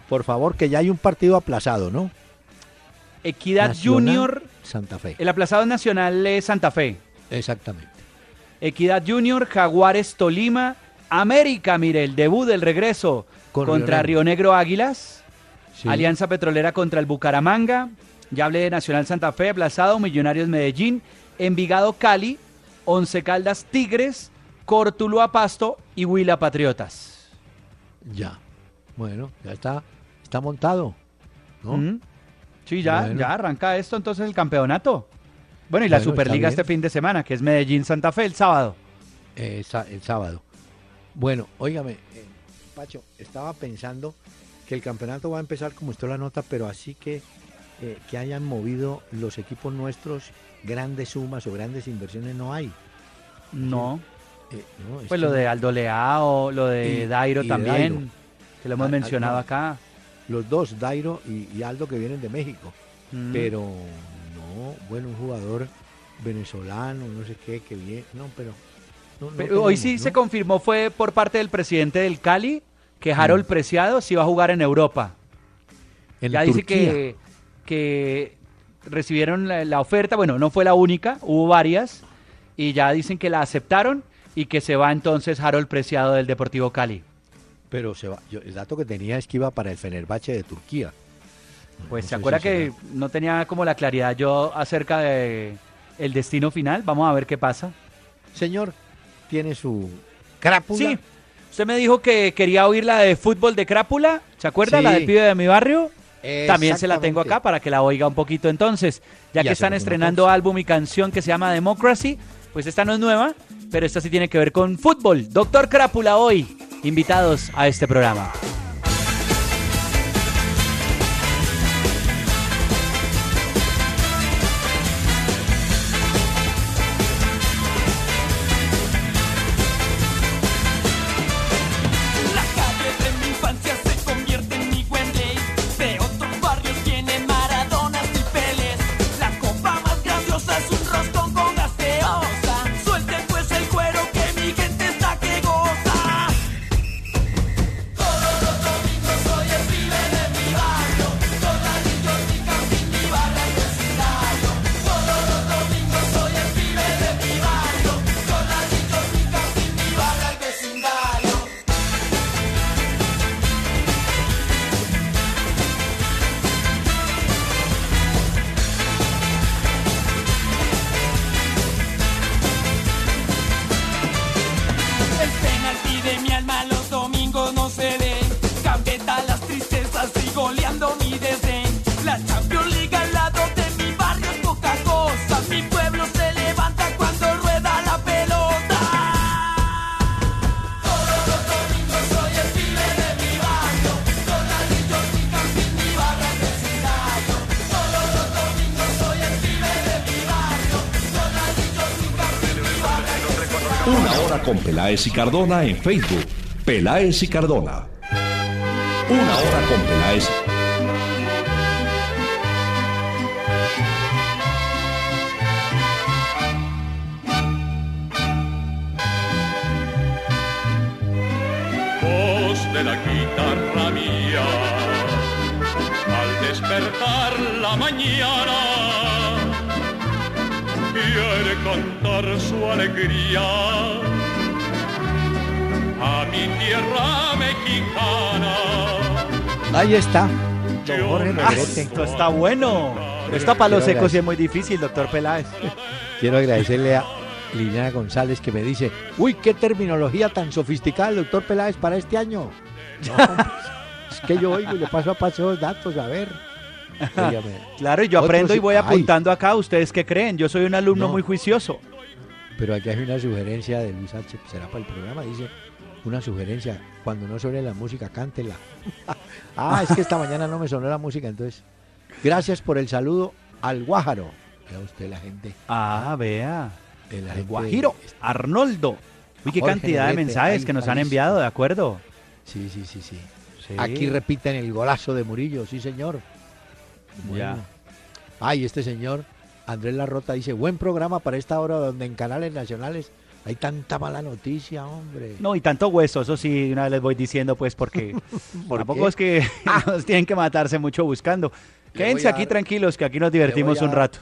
Por favor, que ya hay un partido aplazado, ¿no? Equidad Nacional, Junior, Santa Fe. el aplazado nacional es Santa Fe. Exactamente. Equidad Junior, Jaguares Tolima, América, mire, el debut del regreso Con contra Río Río Negro Águilas, Sí. Alianza Petrolera contra el Bucaramanga, ya hablé de Nacional Santa Fe, aplazado, Millonarios Medellín, Envigado Cali, Once Caldas Tigres, Cortuluá Pasto y Huila Patriotas. Ya. Bueno, ya está, está montado. ¿no? ¿Mm? Sí, ya, Bueno. ya arranca esto entonces el campeonato. Bueno, y la Bueno, Superliga este fin de semana, que es Medellín Santa Fe el sábado. Eh, el sábado. Bueno, óigame, eh, Pacho, estaba pensando que el campeonato va a empezar como está la nota, pero así que, eh, que hayan movido los equipos nuestros grandes sumas o grandes inversiones no hay. No. Eh, no, es Pues lo de Aldo Leao, lo de Y- Dairo y de también, Dairo. que lo hemos Al- mencionado Aldo- acá. Los dos, Dairo y, y Aldo, que vienen de México. Mm. Pero No, bueno, un jugador venezolano, no sé qué, que bien. No, pero. no- no Pero hoy sí se confirmó, fue por parte del presidente del Cali, que Harold Preciado sí va a jugar en Europa. Mm. En ya dice que, que recibieron la, la oferta, bueno, no fue la única, hubo varias, y ya dicen que la aceptaron y que se va entonces Harold Preciado del Deportivo Cali. Pero se va, yo- el dato que tenía es que iba para el Fenerbahce de Turquía. Pues No se acuerda si que será. no tenía como la claridad yo acerca de el destino final, vamos a ver qué pasa. Señor, tiene su crápula. Sí, usted me dijo que quería oír la de fútbol de Crápula, ¿se acuerda? Sí. La del pibe de mi barrio. También se la tengo acá para que la oiga un poquito entonces. Ya Y que están estrenando álbum y canción que se llama Democracy, pues esta no es nueva, pero esta sí tiene que ver con fútbol. Doctor Crápula hoy, invitados a este programa. Con Peláez y Cardona en Facebook. Peláez y Cardona. Una hora con Peláez. voz de la guitarra mía. Al despertar la mañana, quiere contar su alegría a mi tierra mexicana. Ahí está. Don Jorge Ah, Negrete. esto está bueno. Esta para los secos sí es muy difícil, doctor Peláez. Quiero agradecerle a Liliana González que me dice, uy, qué terminología tan sofisticada el doctor Peláez para este año. [laughs] No, hombre, es que yo oigo y le paso a paso los datos, a ver. Claro, y yo Otros aprendo y voy Ay, apuntando acá. ¿Ustedes qué creen? Yo soy un alumno No. muy juicioso. pero aquí hay una sugerencia de Luis H. Será para el programa, dice, una sugerencia, cuando no suene la música, cántela. [laughs] ah, es que esta mañana no me sonó la música, entonces. Gracias por el saludo al Guájaro. Vea usted la gente. Ah, vea. de la El gente- Guajiro, Arnoldo. Uy, qué Jorge cantidad de mensajes que nos han enviado, ¿de acuerdo? Sí, sí, sí, sí. Sí. Aquí repiten el golazo de Murillo, sí, señor. Ya. Ay, este señor, Andrés Larrota, dice, buen programa para esta hora donde en canales nacionales hay tanta mala noticia, hombre. No, y tanto hueso, eso sí, una vez les voy diciendo, pues, porque [laughs] ¿Por tampoco qué? es que [laughs] nos tienen que matarse mucho buscando. Quédense aquí dar- tranquilos, que aquí nos divertimos a un rato.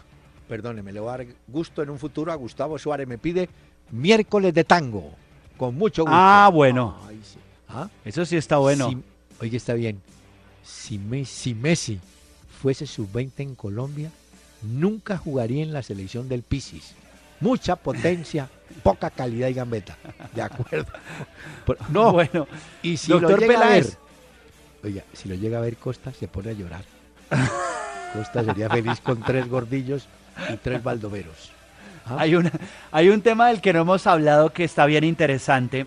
Perdóneme, le voy a dar gusto en un futuro a Gustavo Suárez. Me pide miércoles de tango, con mucho gusto. Ah, bueno. Ay, sí. ¿Ah? Eso sí está bueno. Si- oye, está bien. Si, Me- si Messi fuese sub-20 en Colombia, nunca jugaría en la selección del Pisis. Mucha potencia, poca calidad y gambeta. De acuerdo. [laughs] No, Bueno, y si lo doctor llega a ver, Peláez. oiga, si lo llega a ver Costa, se pone a llorar. [laughs] Costa sería feliz con tres gordillos y tres baldoveros. ¿Ah? Hay, una, hay un tema del que no hemos hablado que está bien interesante.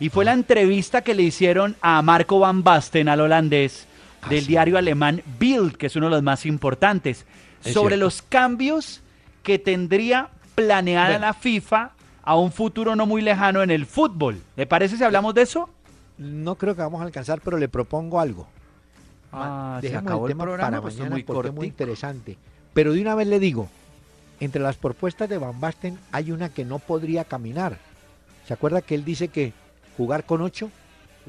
Y fue Ah. la entrevista que le hicieron a Marco Van Basten, al holandés, Ah, del sí. diario alemán Bild, que es uno de los más importantes, Es sobre cierto. los cambios que tendría planeada Bueno. la FIFA a un futuro no muy lejano en el fútbol. ¿Le parece si hablamos de eso? No creo que vamos a alcanzar, pero le propongo algo. Ah, se Dejemos acabó el tema programa, para pues, mañana muy porque es muy interesante. Pero de una vez le digo, entre las propuestas de Van Basten hay una que no podría caminar. ¿Se acuerda que él dice que jugar con ocho?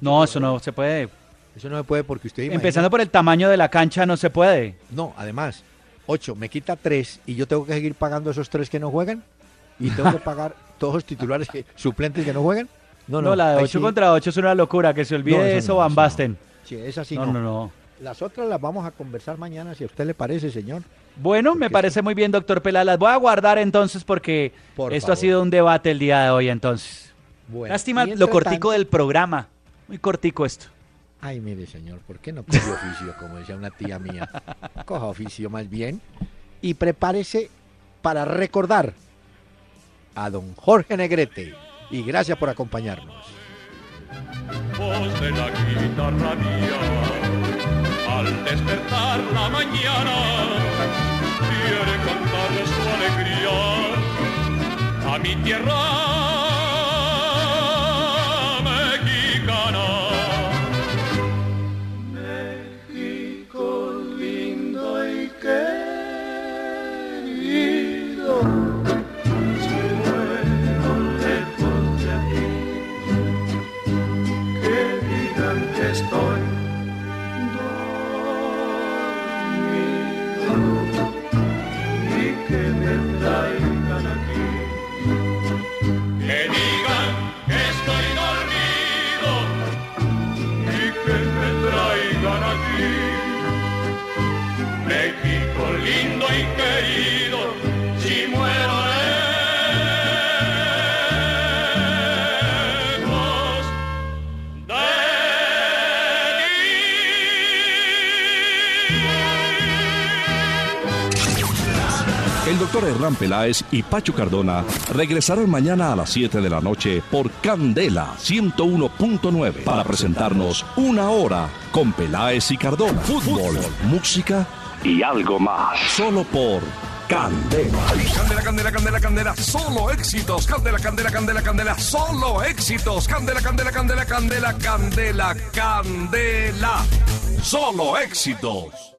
No, eso no se puede. Eso no se puede porque usted imagina- Empezando por el tamaño de la cancha no se puede. No, además, ocho me quita tres y yo tengo que seguir pagando esos tres que no juegan y tengo que pagar [laughs] todos los titulares que, suplentes que no juegan. No, No, no, la de ahí 8 sí. contra 8 es una locura. Que se olvide No, de eso no, Van. Basten. Sí, es así. No, no. no. Las otras las vamos a conversar mañana, si a usted le parece, señor. Bueno, me parece muy bien, doctor Pelá. Las voy a guardar entonces porque Por esto favor. ha sido un debate el día de hoy entonces. Bueno, Lástima lo cortico tanto- del programa. Muy cortico esto. Ay, mire, señor, ¿por qué no coge oficio, como decía una tía mía? Coja oficio más bien y prepárese para recordar a don Jorge Negrete. Y gracias por acompañarnos. voz de la guitarra mía. Al despertar la mañana, quiere cantarle su alegría a mi tierra doctor Hernán Peláez y Pacho Cardona regresarán mañana a las 7 de la noche por Candela 101.9 para presentarnos Una Hora con Peláez y Cardona. Fútbol, música y algo más. Solo por Candela. Candela, candela, candela, candela, solo éxitos. Candela, candela, candela, candela, solo éxitos. Candela, candela, candela, candela, candela, candela. Solo éxitos.